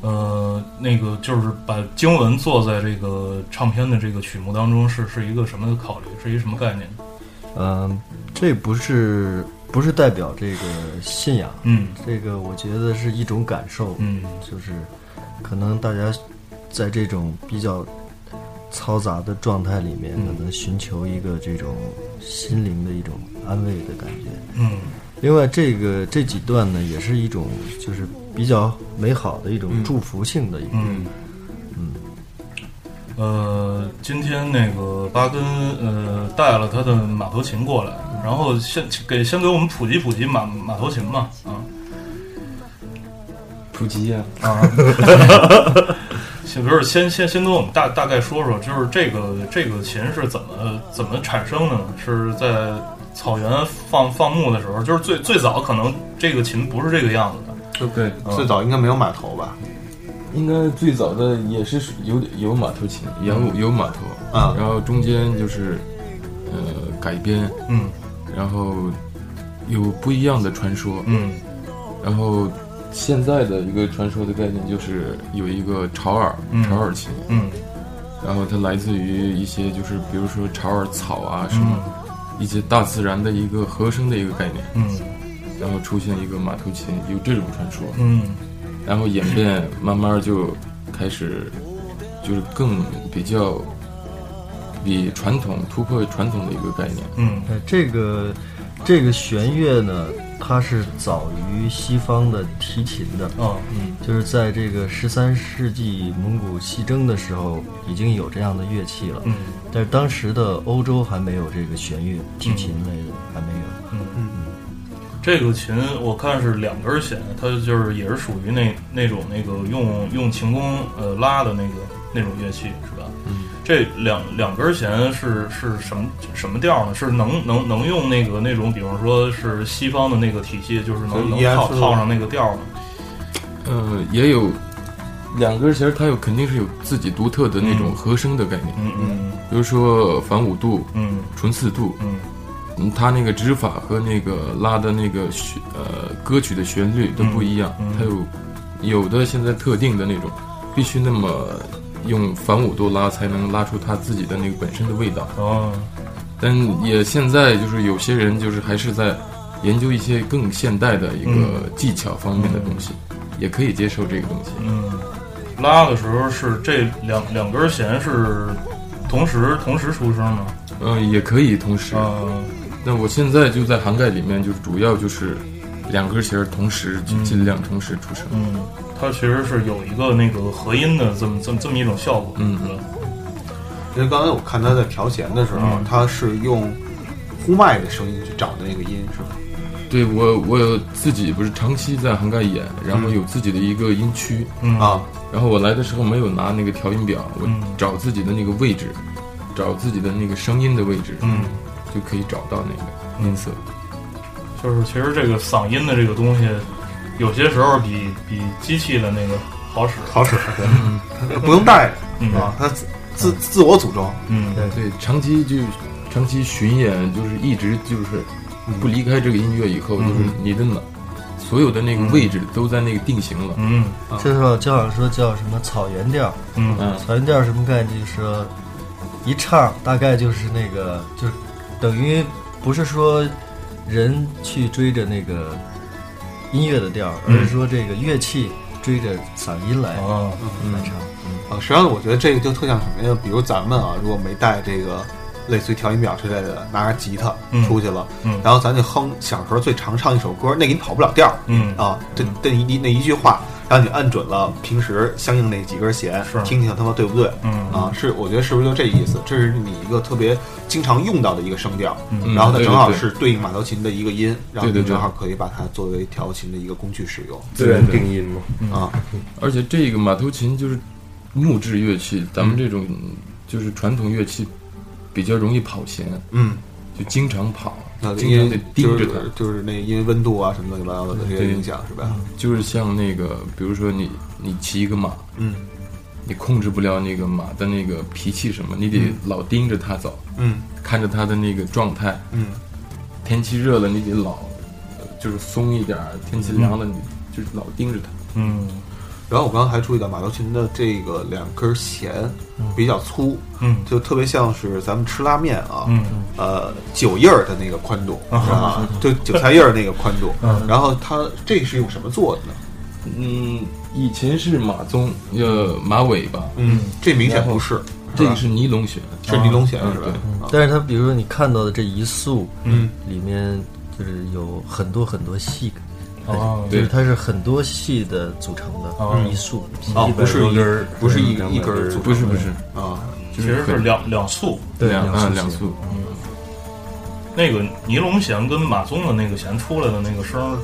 呃，那个就是把经文做在这个唱片的这个曲目当中，是是一个什么考虑？是一个什么概念？嗯，这不是不是代表这个信仰，嗯。这个我觉得是一种感受，嗯。就是可能大家在这种比较嘈杂的状态里面，嗯。可能寻求一个这种心灵的一种安慰的感觉。嗯。另外，这个这几段呢，也是一种就是比较美好的一种祝福性的一个。嗯。呃，今天那个巴根呃带了他的马头琴过来，然后先给先给我们普及普及马马头琴嘛啊。普及呀、啊，先不是先先先跟我们大大概说说，就是这个这个琴是怎么怎么产生的呢？是在草原放放牧的时候，就是最最早可能这个琴不是这个样子的，对，最早应该没有码头吧？应该最早的也是有有马头琴，有有马头。啊然后中间就是呃改编，嗯然后有不一样的传说，嗯。然后现在的一个传说的概念就是有一个潮耳嗯。潮耳琴，嗯。然后它来自于一些就是比如说潮耳草啊什么、一些大自然的一个和声的一个概念，嗯。然后出现一个马头琴，有这种传说，嗯。然后演变慢慢就开始就是更比较比传统突破传统的一个概念，嗯呃，这个这个弦乐呢，它是早于西方的提琴的，嗯就是在这个十三世纪蒙古西征的时候，已经有这样的乐器了。嗯但是当时的欧洲还没有这个弦乐，提琴类的还没有。嗯嗯这个琴我看是两根弦，它就是也是属于那那种那个用用琴弓呃拉的那个那种乐器是吧？嗯，这两两根弦是是什么什么调呢？是能能能用那个那种，比方说是西方的那个体系，就是能能套套上那个调吗？呃，也有两根弦，它有肯定是有自己独特的那种嗯。和声的概念，嗯嗯。比如说反五度、嗯纯四度，嗯。嗯，它那个指法和那个拉的那个旋呃歌曲的旋律都不一样，嗯嗯。它有有的现在特定的那种，必须那么用反五度拉才能拉出它自己的那个本身的味道。哦但也现在就是有些人就是还是在研究一些更现代的一个技巧方面的东西，也可以接受这个东西。嗯，拉的时候是这两两根弦是同时同时出声吗？嗯、也可以同时。嗯那我现在就在涵盖里面，就主要就是两根弦同时，就尽量同时出声。嗯，它其实是有一个那个合音的这么这么这么一种效果，嗯。是吧？因为刚才我看他在调弦的时候，嗯。他是用呼麦的声音去找的那个音，是吧？对我，我自己不是长期在涵盖演，然后有自己的一个音区，嗯。啊，然后我来的时候没有拿那个调音表，我嗯。找自己的那个位置，找自己的那个声音的位置，嗯，就可以找到那个音色。就是其实这个嗓音的这个东西，有些时候比比机器的那个好使。好使，对，不用带嗯。啊，它自自自我组装，嗯。对，对长期就长期巡演，就是一直就是不离开这个音乐以后，嗯。就是你的脑所有的那个位置都在那个定型了。嗯。这说就好像说叫什么草原调，嗯。嗯，草原调什么概念？就是说一唱大概就是那个，就是等于不是说人去追着那个音乐的调，而是说这个乐器追着嗓音来、啊来唱。啊，实际上我觉得这个就特像什么呀？比如咱们啊，如果没带这个类似于调音表之类的，拿着吉他嗯。出去了，嗯。然后咱就哼小时候最常唱一首歌，那给你跑不了调儿嗯。啊，这这一那一句话，然后你按准了平时相应那几根弦是，听听他妈对不对？嗯。啊，是我觉得是不是就这意思？这是你一个特别经常用到的一个声调，嗯。然后它正好是对应马头琴的一个音，然后你正好可以把它作为调琴的一个工具使用。自然定音嘛。啊。而且这个马头琴就是木质乐器，咱们这种就是传统乐器比较容易跑弦，嗯，就经常跑那，经常得盯着它。就是就是那因为温度啊什么乱七八糟的这些影响是吧？就是像那个，比如说你你骑一个马，嗯你控制不了那个马的那个脾气什么，你得老盯着它走，嗯看着它的那个状态。嗯天气热了，你得老呃就是松一点；天气凉了，你就是老盯着它。嗯然后我刚刚还注意到马头琴的这个两根弦比较粗，嗯。就特别像是咱们吃拉面啊，嗯。呃，韭叶儿的那个宽度啊，就韭菜叶儿那个宽度。然后它这是用什么做的呢？嗯，以前是马鬃，呃，马尾巴，嗯，这明显不是，这个是尼龙弦，是尼龙弦是吧？但是它比如说你看到的这一束，嗯，里面就是有很多很多细，哦就是它是很多系的组成的哦一束。哦，不是一根儿不是一一根儿组成的，不是不是，啊，其实是两两束。对两啊两束弦两束，那个尼龙弦跟马鬃的那个弦出来的那个声儿，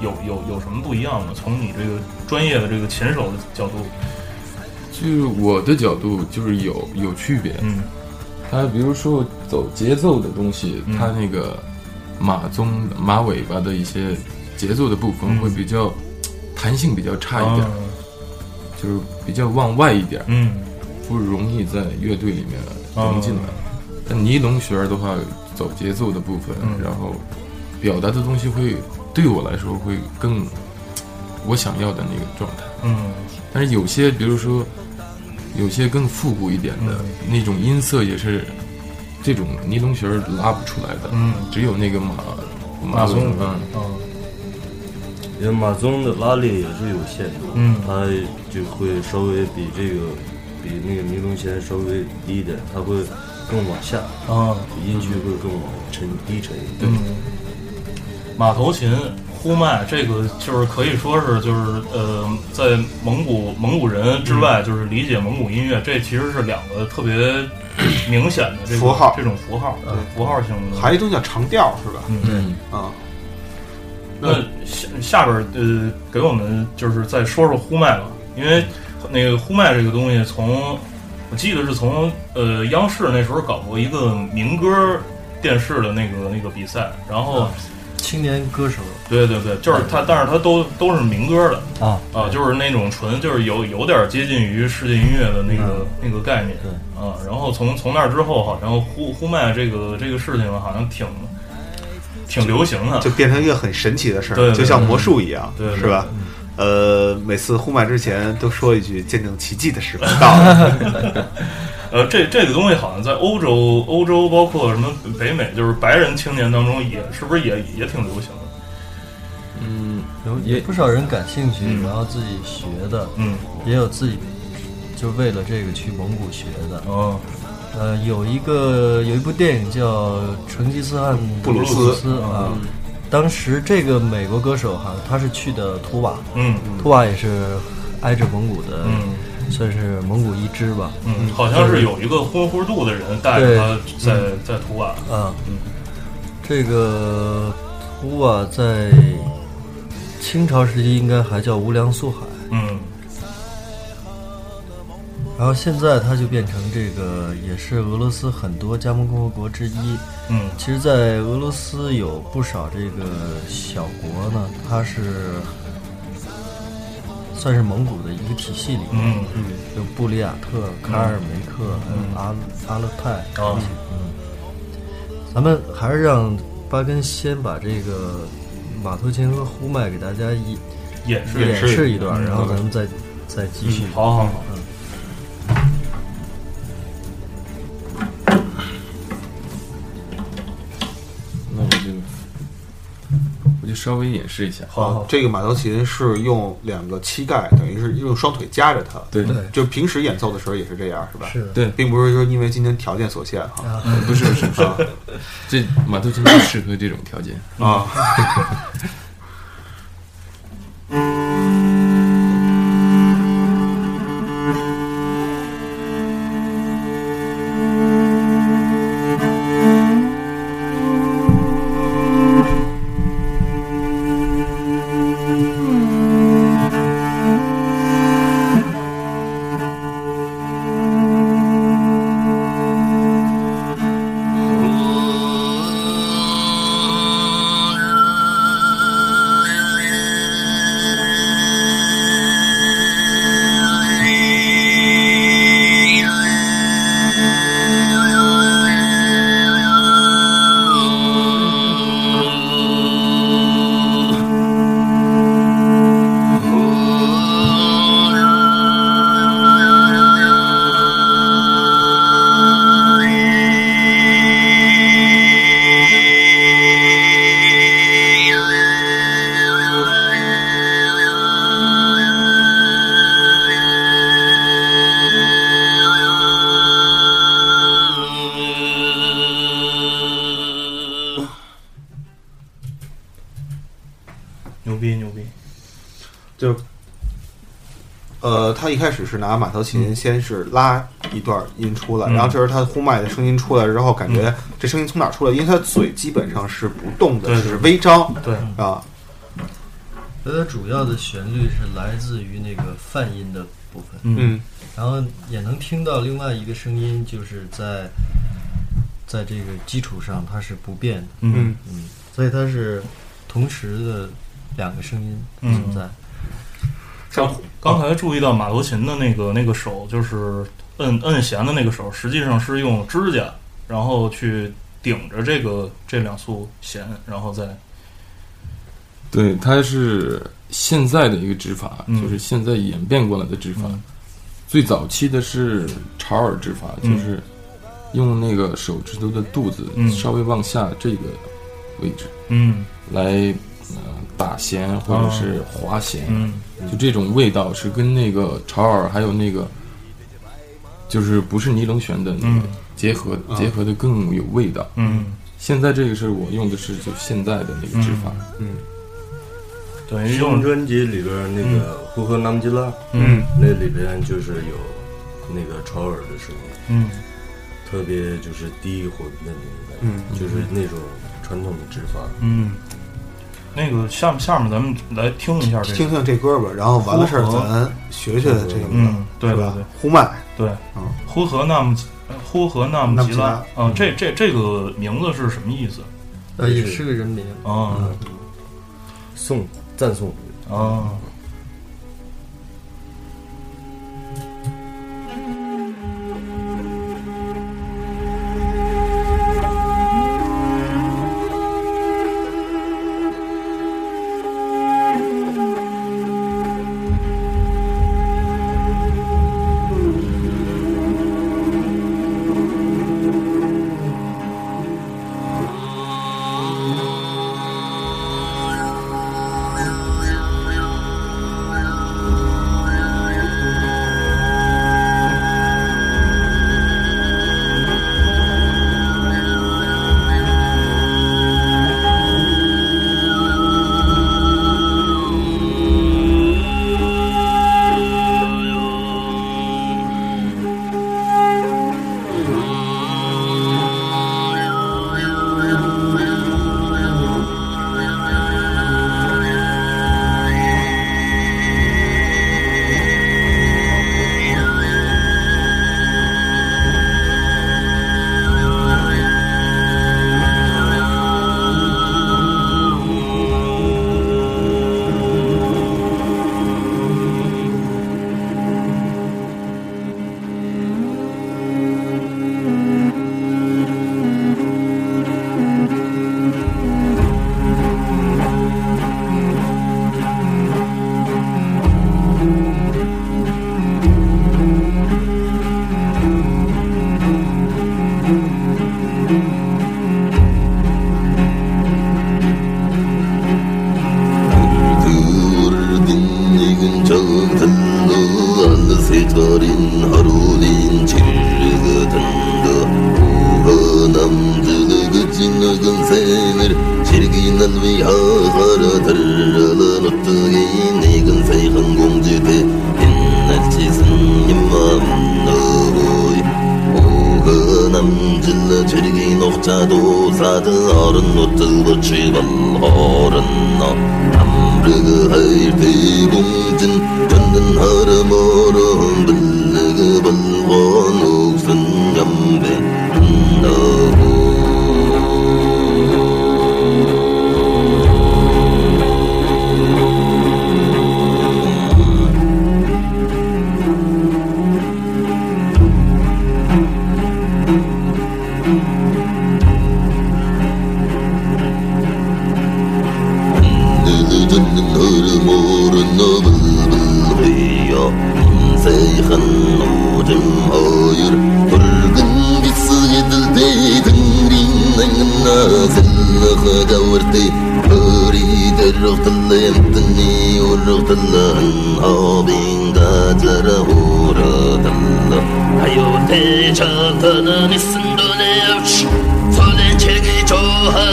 有有有什么不一样吗？从你这个专业的这个琴手的角度，就是我的角度就是有有区别。嗯它比如说走节奏的东西，嗯它那个马鬃马尾巴的一些节奏的部分嗯。会比较弹性比较差一点，嗯就是比较往外一点，嗯。不容易在乐队里面融进来。但尼龙弦儿的话，走节奏的部分，嗯。然后表达的东西会对我来说会更我想要的那个状态。嗯。但是有些，比如说有些更复古一点的、那种音色，也是这种尼龙弦儿拉不出来的，嗯，只有那个马马松嗯，嗯因为马鬃的拉力也是有限的，嗯。它就会稍微比这个比那个尼龙弦稍微低一点，它会更往下，啊。音区会更往沉低沉一点。嗯，马头琴、呼麦，这个就是可以说是就是呃，在蒙古蒙古人之外，就是理解蒙古音乐，这其实是两个特别 明显的这个符号。这种符号，对符号性的。还有一种叫长调是吧？嗯，啊，那下下边儿呃，给我们就是再说说呼麦吧，因为那个呼麦这个东西从，我记得是从呃央视那时候搞过一个民歌电视的那个那个比赛，然后、青年歌手。对对对，就是它，但是它都都是民歌的。啊，啊，就是那种纯就是有有点接近于世界音乐的那个、那个概念，对。啊，然后从从那之后，好像呼呼麦这个这个事情好像挺挺流行的，就变成一个很神奇的事儿，对对就像魔术一样，对对是吧？呃，每次呼麦之前都说一句“见证奇迹的时刻到了呃，这这个东西好像在欧洲、欧洲包括什么北美，就是白人青年当中也是不是也也挺流行的？嗯，有也不少人感兴趣，嗯然后自己学的，嗯，也有自己就为了这个去蒙古学的。哦，呃，有一个有一部电影叫《成吉思汗布鲁斯。斯》啊，当时这个美国歌手哈，他是去的图瓦，嗯。图瓦也是挨着蒙古的，嗯。算是蒙古一支吧。嗯，好像是有一个呼呼度的人带着他在在图瓦，啊，嗯。这个图瓦在清朝时期应该还叫无量素海，然后现在它就变成这个，也是俄罗斯很多加盟共和国之一。嗯其实，在俄罗斯有不少这个小国呢，它是算是蒙古的一个体系里面，嗯有布里亚特、卡尔梅克，还有阿阿勒泰。哦咱们还是让巴根先把这个马头琴和呼麦给大家演演示演示一段，嗯然后咱们再再继续。好好好，那稍微演示一下。好好，这个马头琴是用两个膝盖，等于是用双腿夹着它。对对就平时演奏的时候也是这样，是吧？是的对，并不是说因为今天条件所限哈。不是不是不是，这马头琴就适合这种条件。啊，牛逼牛逼，就呃，他一开始是拿马头琴，先是拉一段音出来，嗯。然后这时候他呼麦的声音出来之后，感觉这声音从哪出来？因为他嘴基本上是不动的，对是微张对，啊。它的主要的旋律是来自于那个泛音的部分，嗯。然后也能听到另外一个声音，就是在在这个基础上它是不变的，嗯。嗯，所以它是同时的两个声音存在。刚刚才注意到马头琴的那个那个手，就是摁摁弦的那个手，实际上是用指甲，然后去顶着这个这两束弦，然后再对，它是现在的一个指法，嗯。就是现在演变过来的指法。嗯。最早期的是潮尔指法，嗯。就是用那个手指头的肚子嗯。稍微往下这个位置嗯。来呃打弦或者是滑弦，嗯。就这种味道是跟那个潮耳还有那个就是不是尼龙弦的那个嗯。结合、结合的更有味道。嗯，现在这个是我用的是就现在的那个指法，等于这张用专辑里边那个《呼和南吉拉》，嗯。那里边就是有那个潮耳的声音，嗯。特别就是低混的那种感觉，嗯。就是那种传统的指法。嗯，那个下下面咱们来听一下这听个，听这歌吧，然后完了事儿咱学学这个，嗯，对吧对对？呼麦，对嗯，呼和纳姆呼和纳姆吉拉纳姆吉拉，嗯，这这这个名字是什么意思？呃，也是个人名。啊送赞颂，啊。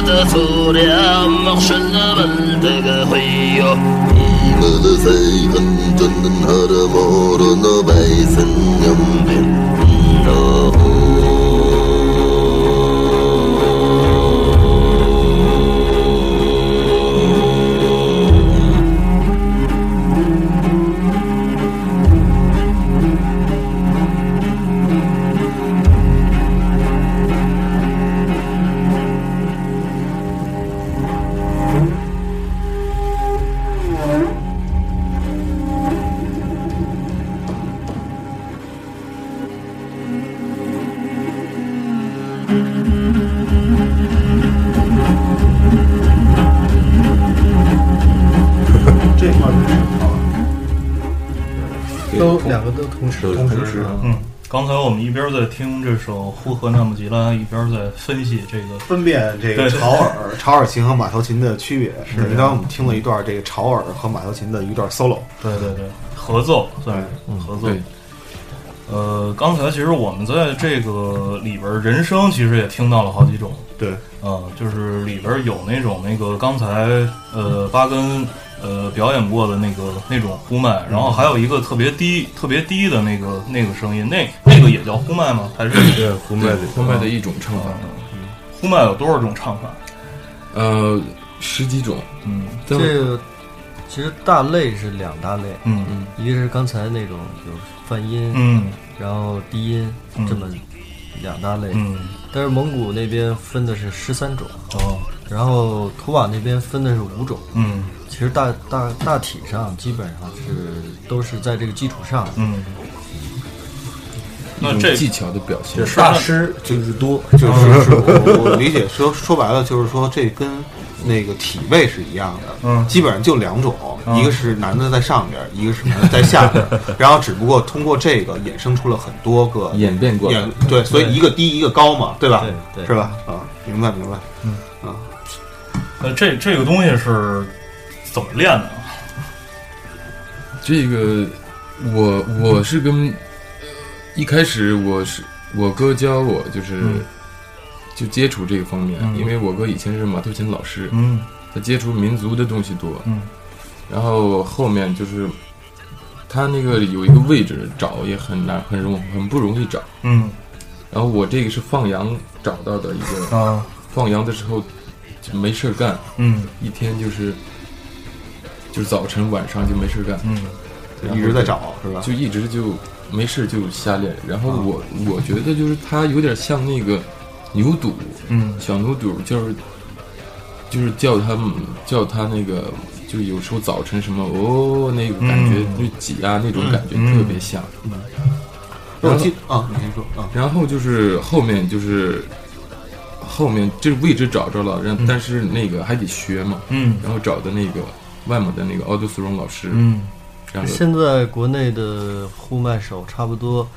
ثوري عمق شلنا من تقحيه إيمان زي أنت هرمارنا بيسن 边在听这首《呼和那木吉拉》，一边在分析这个分辨这个对潮耳、潮耳琴和马头琴的区别。是，刚刚我们听了一段这个潮耳和马头琴的一段 solo。对对对合奏，算是合奏。呃，刚才其实我们在这个里边人声其实也听到了好几种，对，啊，就是里边有那种那个刚才呃巴根呃表演过的那个那种呼麦，然后还有一个特别低特别低的那个那个声音，那那个也叫呼麦吗？还是？对，呼麦的呼麦的一种唱法，呼麦有多少种唱法？呃，十几种，嗯。这个其实大类是两大类，嗯。嗯一个是刚才那种就是泛音，嗯。然后低音嗯。这么两大类。嗯。但是蒙古那边分的是十三种，哦。然后图瓦那边分的是五种。嗯其实大大大体上基本上是都是在这个基础上，嗯，那这技巧的表现。大师就是多，就是是我我理解说说白了就是说这跟那个体位是一样的，嗯基本上就两种，嗯一个是男的在上边，一个是男的在下边，然后只不过通过这个衍生出了很多个演变过来演，对，所以一个低一个高嘛，对吧？对对是吧？啊，明白明白。嗯啊呃这这个东西是怎么练的？这个我我是跟一开始我是我哥教我，就是、嗯。就接触这个方面，嗯。因为我哥以前是马头琴老师，嗯。他接触民族的东西多，嗯。然后后面就是他那个有一个位置找也很难，很容很不容易找。嗯。然后我这个是放羊找到的一个，啊。放羊的时候就没事儿干，嗯。一天就是就是早晨晚上就没事干，嗯一直在找是吧？就一直就没事就瞎练。然后我我觉得就是他有点像那个牛肚，嗯小牛肚，就是就是叫他们叫他那个，就有时候早晨什么哦那个感觉嗯就挤啊那种感觉嗯特别像。我记啊，你先说啊。然后就是后面就是后面这位置找着了，然但是那个还得学嘛，嗯然后找的那个外蒙的那个奥杜斯荣老师，嗯。现在国内的呼麦手差不多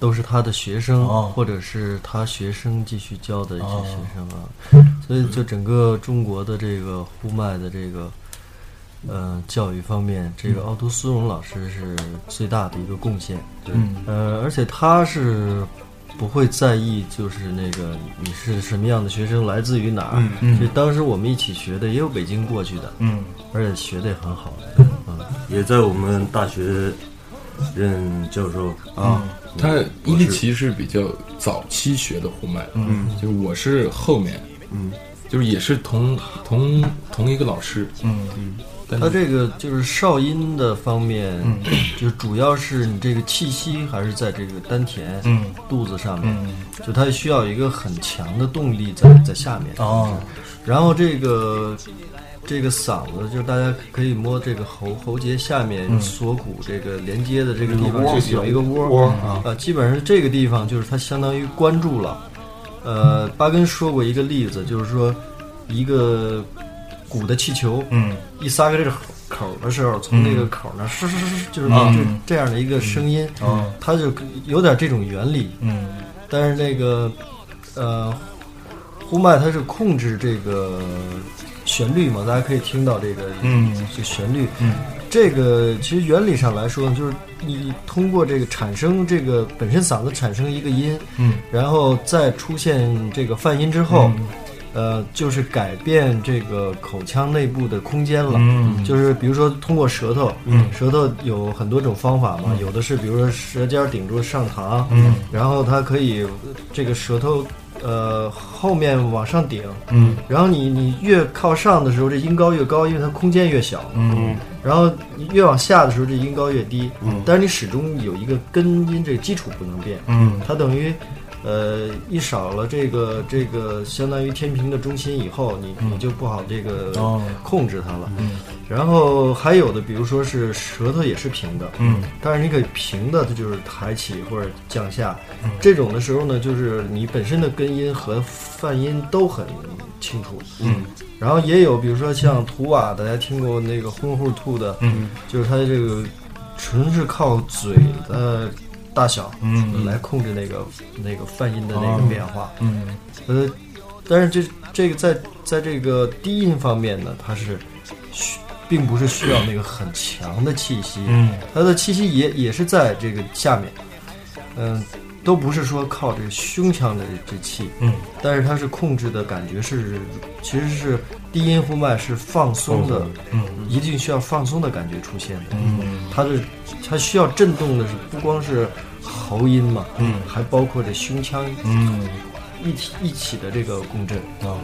都是他的学生，哦。或者是他学生继续教的一些哦学生啊，所以就整个中国的这个呼麦的这个呃教育方面，这个奥图斯荣老师是最大的一个贡献。嗯。呃，而且他是不会在意，就是那个你是什么样的学生，来自于哪儿。嗯嗯其实当时我们一起学的，也有北京过去的，嗯。而且学的也很好的。嗯，也在我们大学任教授。啊，他伊利奇是比较早期学的呼麦，嗯。就是我是后面，嗯，就是也是同同同一个老师，嗯。但他这个就是少阴的方面，嗯就主要是你这个气息还是在这个丹田、嗯肚子上面，嗯就它需要一个很强的动力在在下面。哦然后这个这个嗓子，就是大家可以摸这个喉喉结下面嗯锁骨这个连接的这个地方，有一个窝窝啊啊，基本上这个地方就是它相当于关住了。呃，巴根说过一个例子，就是说一个鼓的气球，嗯。一撒开这个口儿的时候，从那个口儿那儿哧哧哧，就是嗯。就这样的一个声音，哦它就有点这种原理。嗯。但是那个呃，呼麦它是控制这个旋律嘛，大家可以听到这个嗯。这旋律。嗯。这个其实原理上来说，就是你通过这个产生这个本身嗓子产生一个音，嗯。然后再出现这个泛音之后，呃，就是改变这个口腔内部的空间了。嗯。就是比如说通过舌头，嗯。舌头有很多种方法嘛，有的是比如说舌尖儿顶住上膛，嗯。然后它可以这个舌头呃后面往上顶，嗯。然后你你越靠上的时候，这音高越高，因为它空间越小，嗯。然后你越往下的时候，这音高越低，但是你始终有一个根音，这个基础不能变，嗯。它等于呃，一少了这个这个相当于天平的中心以后，你你就不好这个哦控制它了。然后还有的，比如说是舌头也是平的，嗯但是你可以平的，它就是抬起或者降下。嗯这种的时候呢，就是你本身的根音和泛音都很清楚。嗯然后也有，比如说像图瓦，大家听过那个呼呼吐的，嗯就是它这个纯是靠嘴的大小，嗯。来控制那个那个泛音的那个变化。嗯。呃，但是这这个在在这个低音方面呢，它是需并不是需要那个很强的气息，嗯。它的气息也也是在这个下面，嗯、都不是说靠这个胸腔的这气，嗯。但是它是控制的感觉是，其实是低音呼麦是放松的，嗯。一定需要放松的感觉出现的。嗯。它的它需要震动的是不光是喉音嘛，嗯。还包括这胸腔嗯。一起一起的这个共振。啊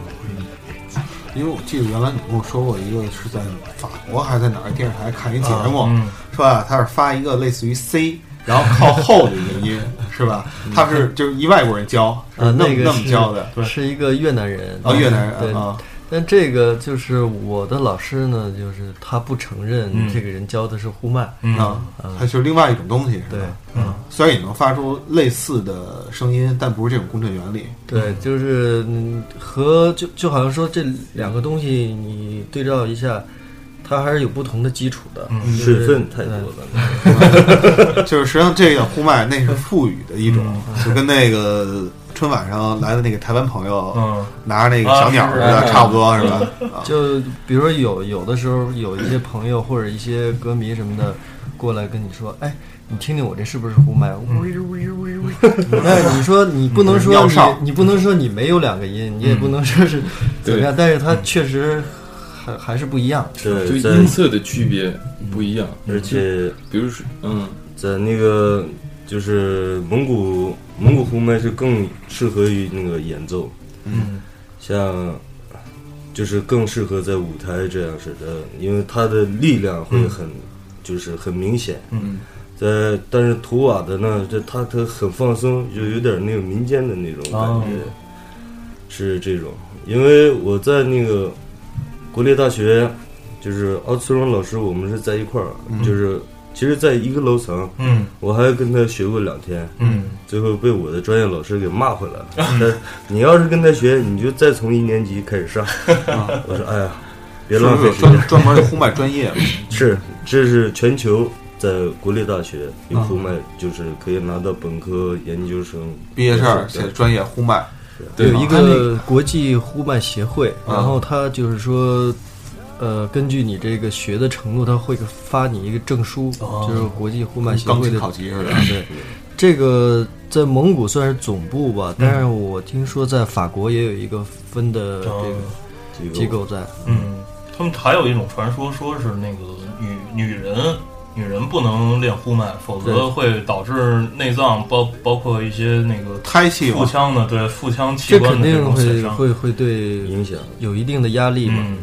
因为我记得原来你跟我说过一个是在法国还是在哪儿电视台看一节目，嗯。是吧？他是发一个类似于 C，然后靠后的一个音，是吧？他是就是一外国人教，啊，那么那么教的，是一个越南人。啊，越南对人啊，但这个就是我的老师呢，就是他不承认嗯这个人教的是呼麦，嗯啊，它就是另外一种东西，是对吧？嗯虽然也能发出类似的声音，但不是这种共振原理。对，就是嗯和就就好像说这两个东西你对照一下，它还是有不同的基础的。嗯就是水分太多了。就是实际上这个呼麦那是腹语的一种，就跟那个春晚上来的那个台湾朋友嗯。拿着那个小鸟似的，差不多是吧？啊。就比如说有有的时候有一些朋友或者一些歌迷什么的过来跟你说，哎，你听听我这是不是呼麦？那你说你不能说你你不能说你没有两个音，你也不能说是怎么样，但是它确实还还是不一样。对，就音色的区别不一样，而且比如说，嗯，在那个就是蒙古蒙古呼麦是更适合于那个演奏，嗯像就是更适合在舞台这样式的，因为它的力量会很、就是很明显。嗯在但是图瓦的呢，这它它很放松，就有点那个民间的那种感哦觉，是这种。因为我在那个国立大学，就是奥茨荣老师，我们是在一块儿，就是其实在一个楼层，嗯。我还跟他学过两天，嗯。最后被我的专业老师给骂回来了。他你要是跟他学，你就再从一年级开始上。我说哎呀，别浪费时间。专专门有呼麦专业，是，这是全球在国立大学有呼麦，就是可以拿到本科、研究生。毕业证对写专业呼麦，有一个国际呼麦协会，然后他就是说，呃，根据你这个学的程度，他会发你一个证书，哦就是国际呼麦协会的考级是的。对，这个在蒙古算是总部吧，但是我听说在法国也有一个分的这个机构在。嗯，他们还有一种传说，说是那个女女人女人不能练呼麦，否则会导致内脏包包括一些那个胎气嘛腹腔的对腹腔器这官的这肯定种损伤。会会会对影响。有一定的压力嘛。嗯，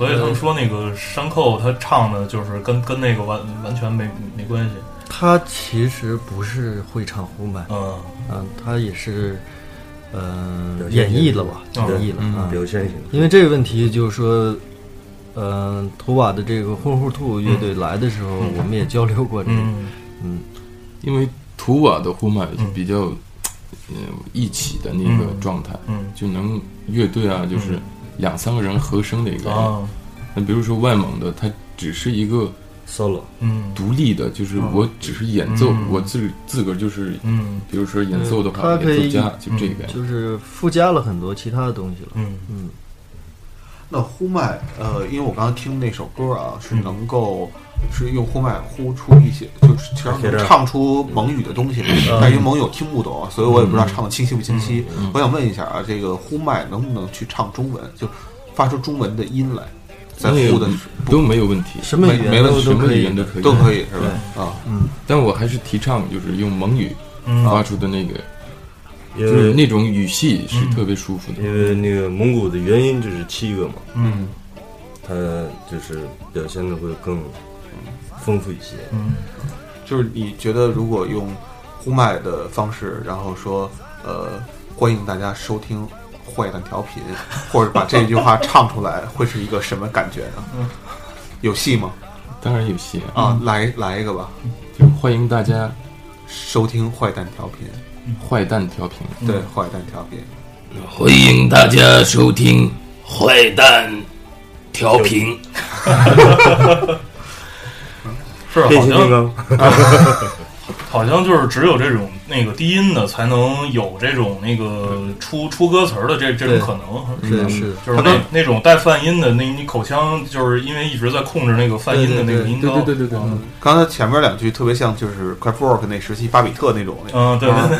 所以他们说那个山寇他唱的就是跟跟那个完完全没没关系。他其实不是会唱呼麦，嗯嗯，他也是，呃表，现演绎了吧，嗯演绎了嗯啊。表现型。因为这个问题就是说，呃，图瓦的这个混混兔乐队来的时候，我们也交流过这个，嗯嗯，因为图瓦的呼麦就比较，呃，一起的那个状态，嗯就能乐队啊，就是两三个人合声的一个。人。那比如说外蒙的，它只是一个 solo，嗯。独立的，就是我只是演奏，嗯。我自自个儿就是，嗯。比如说演奏的话，可以演奏家就这个。就是附加了很多其他的东西了。嗯。嗯，那呼麦，呃，因为我刚刚听那首歌啊，是能够是用呼麦呼出一些，就是其实唱出蒙语的东西，但因为蒙语我听不懂，所以我也不知道唱的清晰不清晰。我想问一下啊，这个呼麦能不能去唱中文，就发出中文的音来，在呼的都没有问题，什么语言没没问题什么都都可以。语言都可以，都可以是吧？啊，但我还是提倡就是用蒙语嗯。发出的那个，因为就是那种语系是特别舒服的。因为那个蒙古的元音就是七个嘛，嗯。它就是表现的会更丰富一些。嗯就是你觉得如果用呼麦的方式，然后说呃欢迎大家收听坏蛋调频，或者把这句话唱出来，会是一个什么感觉呢？有戏吗？当然有戏啊，啊，来来一个吧，就欢迎大家收听坏蛋调频，坏蛋调频。对，坏蛋调频。欢迎大家收听坏蛋调频。是好变形金像刚，好像就是只有这种那个低音的才能有这种那个出出歌词儿的这这种可能，是是，就是那那种带泛音的，那你口腔就是因为一直在控制那个泛音的那个音高，对对对对刚才前面两句特别像就是 Craftwork 那时期巴比特那种，嗯，对对对，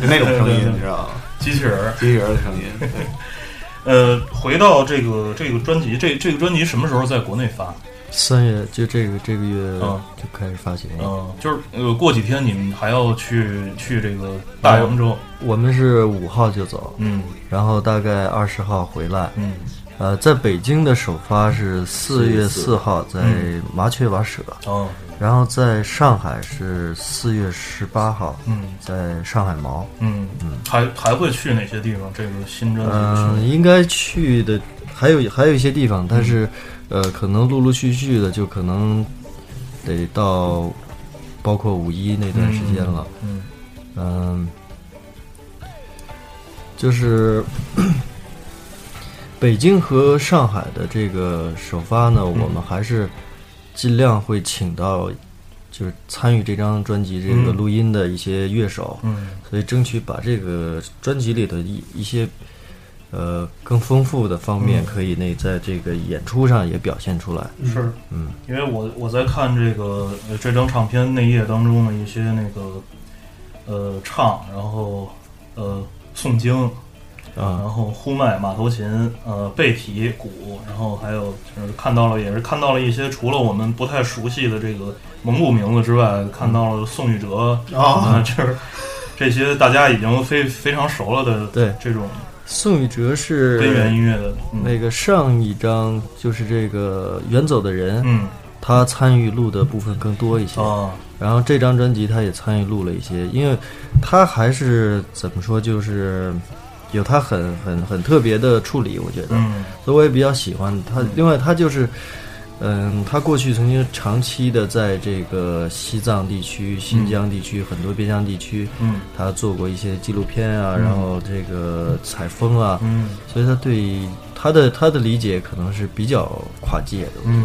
就那种声音，对对对你知道吗？机器人儿。机器人的声音。对 呃，回到这个这个专辑，这这个专辑什么时候在国内发？三月就这个这个月嗯就开始发行了。嗯，就是呃，过几天你们还要去去这个大洋洲，我们是五号就走，嗯然后大概二十号回来。嗯呃，在北京的首发是四月四号在嗯麻雀瓦舍，哦然后在上海是四月十八号嗯在上海毛。嗯嗯，还还会去哪些地方？这个新专辑嗯、是应该去的还有还有一些地方，但是呃，可能陆陆续续的就可能得到包括五一那段时间了。嗯嗯，就是 北京和上海的这个首发呢，我们还是尽量会请到，就是参与这张专辑这个嗯。录音的一些乐手，嗯。所以争取把这个专辑里的一一些呃更丰富的方面，嗯。可以那在这个演出上也表现出来。是，嗯，因为我我在看这个呃这张唱片内页当中的一些那个呃唱，然后呃诵经，啊。然啊，后呼麦、马头琴、呃贝提、鼓，然后还有就是看到了，也是看到了一些除了我们不太熟悉的这个蒙古名字之外，看到了宋玉哲啊，就是这些大家已经非非常熟了的对。这种宋雨哲是边缘音乐的，嗯那个上一张就是这个远走的人，嗯他参与录的部分更多一些。啊然后这张专辑他也参与录了一些，因为他还是怎么说，就是有他很很很特别的处理，我觉得，嗯所以我也比较喜欢他。另外，他就是，嗯，他过去曾经长期的在这个西藏地区、新疆地区、很多边疆地区，嗯。他做过一些纪录片啊，嗯然后这个采风啊，嗯。所以他对他的他的理解可能是比较跨界的。嗯。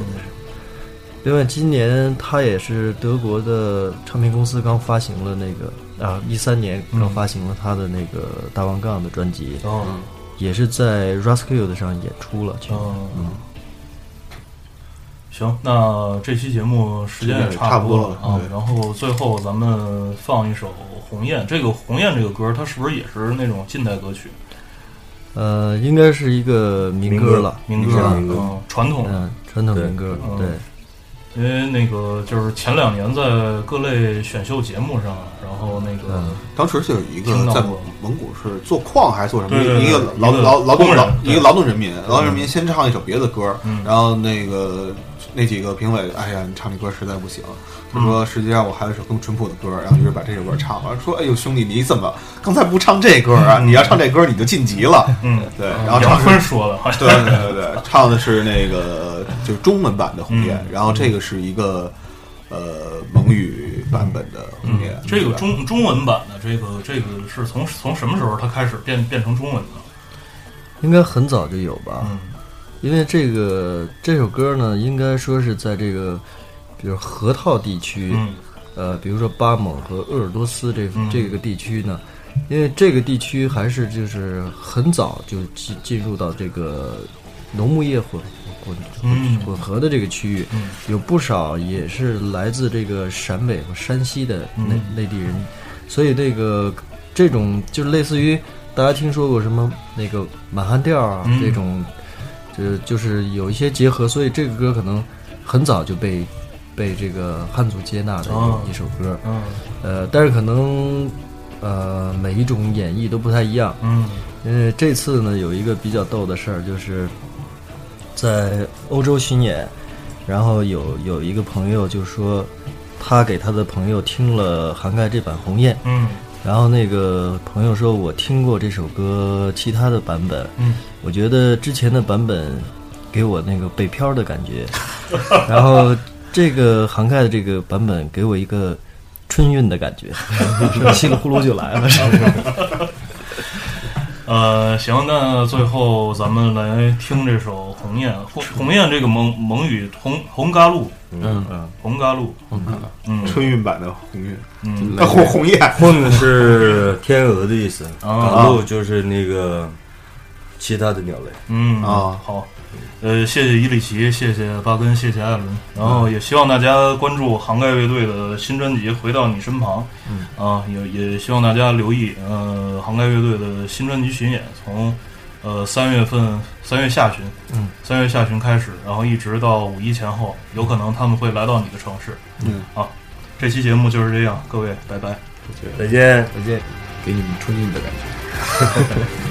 另外，今年他也是德国的唱片公司刚发行了那个啊，一三年刚发行了他的那个大王杠的专辑，哦。也是在 Roskilde 上演出了。去哦。嗯，行，那这期节目时间也差差不多了啊对。然后最后咱们放一首《鸿雁》，这个《鸿雁》这个歌，它是不是也是那种近代歌曲？呃，应该是一个民民歌了，民歌啊，民歌嗯，传统传统民歌，嗯对，因为那个就是前两年在各类选秀节目上，然后那个嗯当时就有一个在蒙古是做矿还是做什么？对对对一个劳一个劳劳动人对一个劳动人民，劳动人民先唱一首别的歌，嗯然后那个那几个评委，哎呀，你唱这歌实在不行。他嗯说：“实际上我还有一首更淳朴的歌，然后就是把这首歌唱了。说：‘哎呦，兄弟，你怎么刚才不唱这歌啊？你要唱这歌你就晋级了。’嗯，对，然后杨唱坤说的，好像对对对对，唱的是那个就是中文版的《鸿雁》，然后这个是一个呃蒙语版本的《鸿雁》。这个中中文版的这个这个是从从什么时候它开始变变成中文的？应该很早就有吧。嗯因为这个这首歌呢，应该说是在这个，比如河套地区，嗯呃，比如说巴盟和鄂尔多斯这、嗯这个地区呢，因为这个地区还是就是很早就进进入到这个农牧业混混嗯混合的这个区域，嗯有不少也是来自这个陕北和山西的内、嗯内地人，所以这个这种就是类似于大家听说过什么那个满汉调啊、嗯这种，就就是有一些结合，所以这个歌可能很早就被被这个汉族接纳的一,、哦。一首歌，嗯。呃，但是可能呃每一种演绎都不太一样，嗯。因为这次呢有一个比较逗的事儿，就是在欧洲巡演，然后有有一个朋友就说，他给他的朋友听了涵盖这版《鸿雁》，嗯。然后那个朋友说我听过这首歌其他的版本，嗯，我觉得之前的版本给我那个北漂的感觉，然后这个涵盖的这个版本给我一个春运的感觉，稀里呼噜就来了，是吧？呃，行，那最后咱们来听这首《鸿雁》。鸿鸿雁这个蒙蒙语红红嘎路，嗯。嗯红嘎路，嗯，嗯。春运版的鸿雁，嗯。红 鸿鸿雁，鸿是天鹅的意思，啊。路就是那个其他的鸟类。嗯啊好，呃，谢谢伊里奇，谢谢巴根，谢谢艾伦，然后也希望大家关注杭盖乐队的新专辑《回到你身旁》，嗯啊，也也希望大家留意，呃，杭盖乐队的新专辑巡演，从呃三月份三月下旬，嗯，三月下旬开始，然后一直到五一前后，有可能他们会来到你的城市，嗯啊，这期节目就是这样，各位，拜拜。再见。再见。给你们春运的感觉。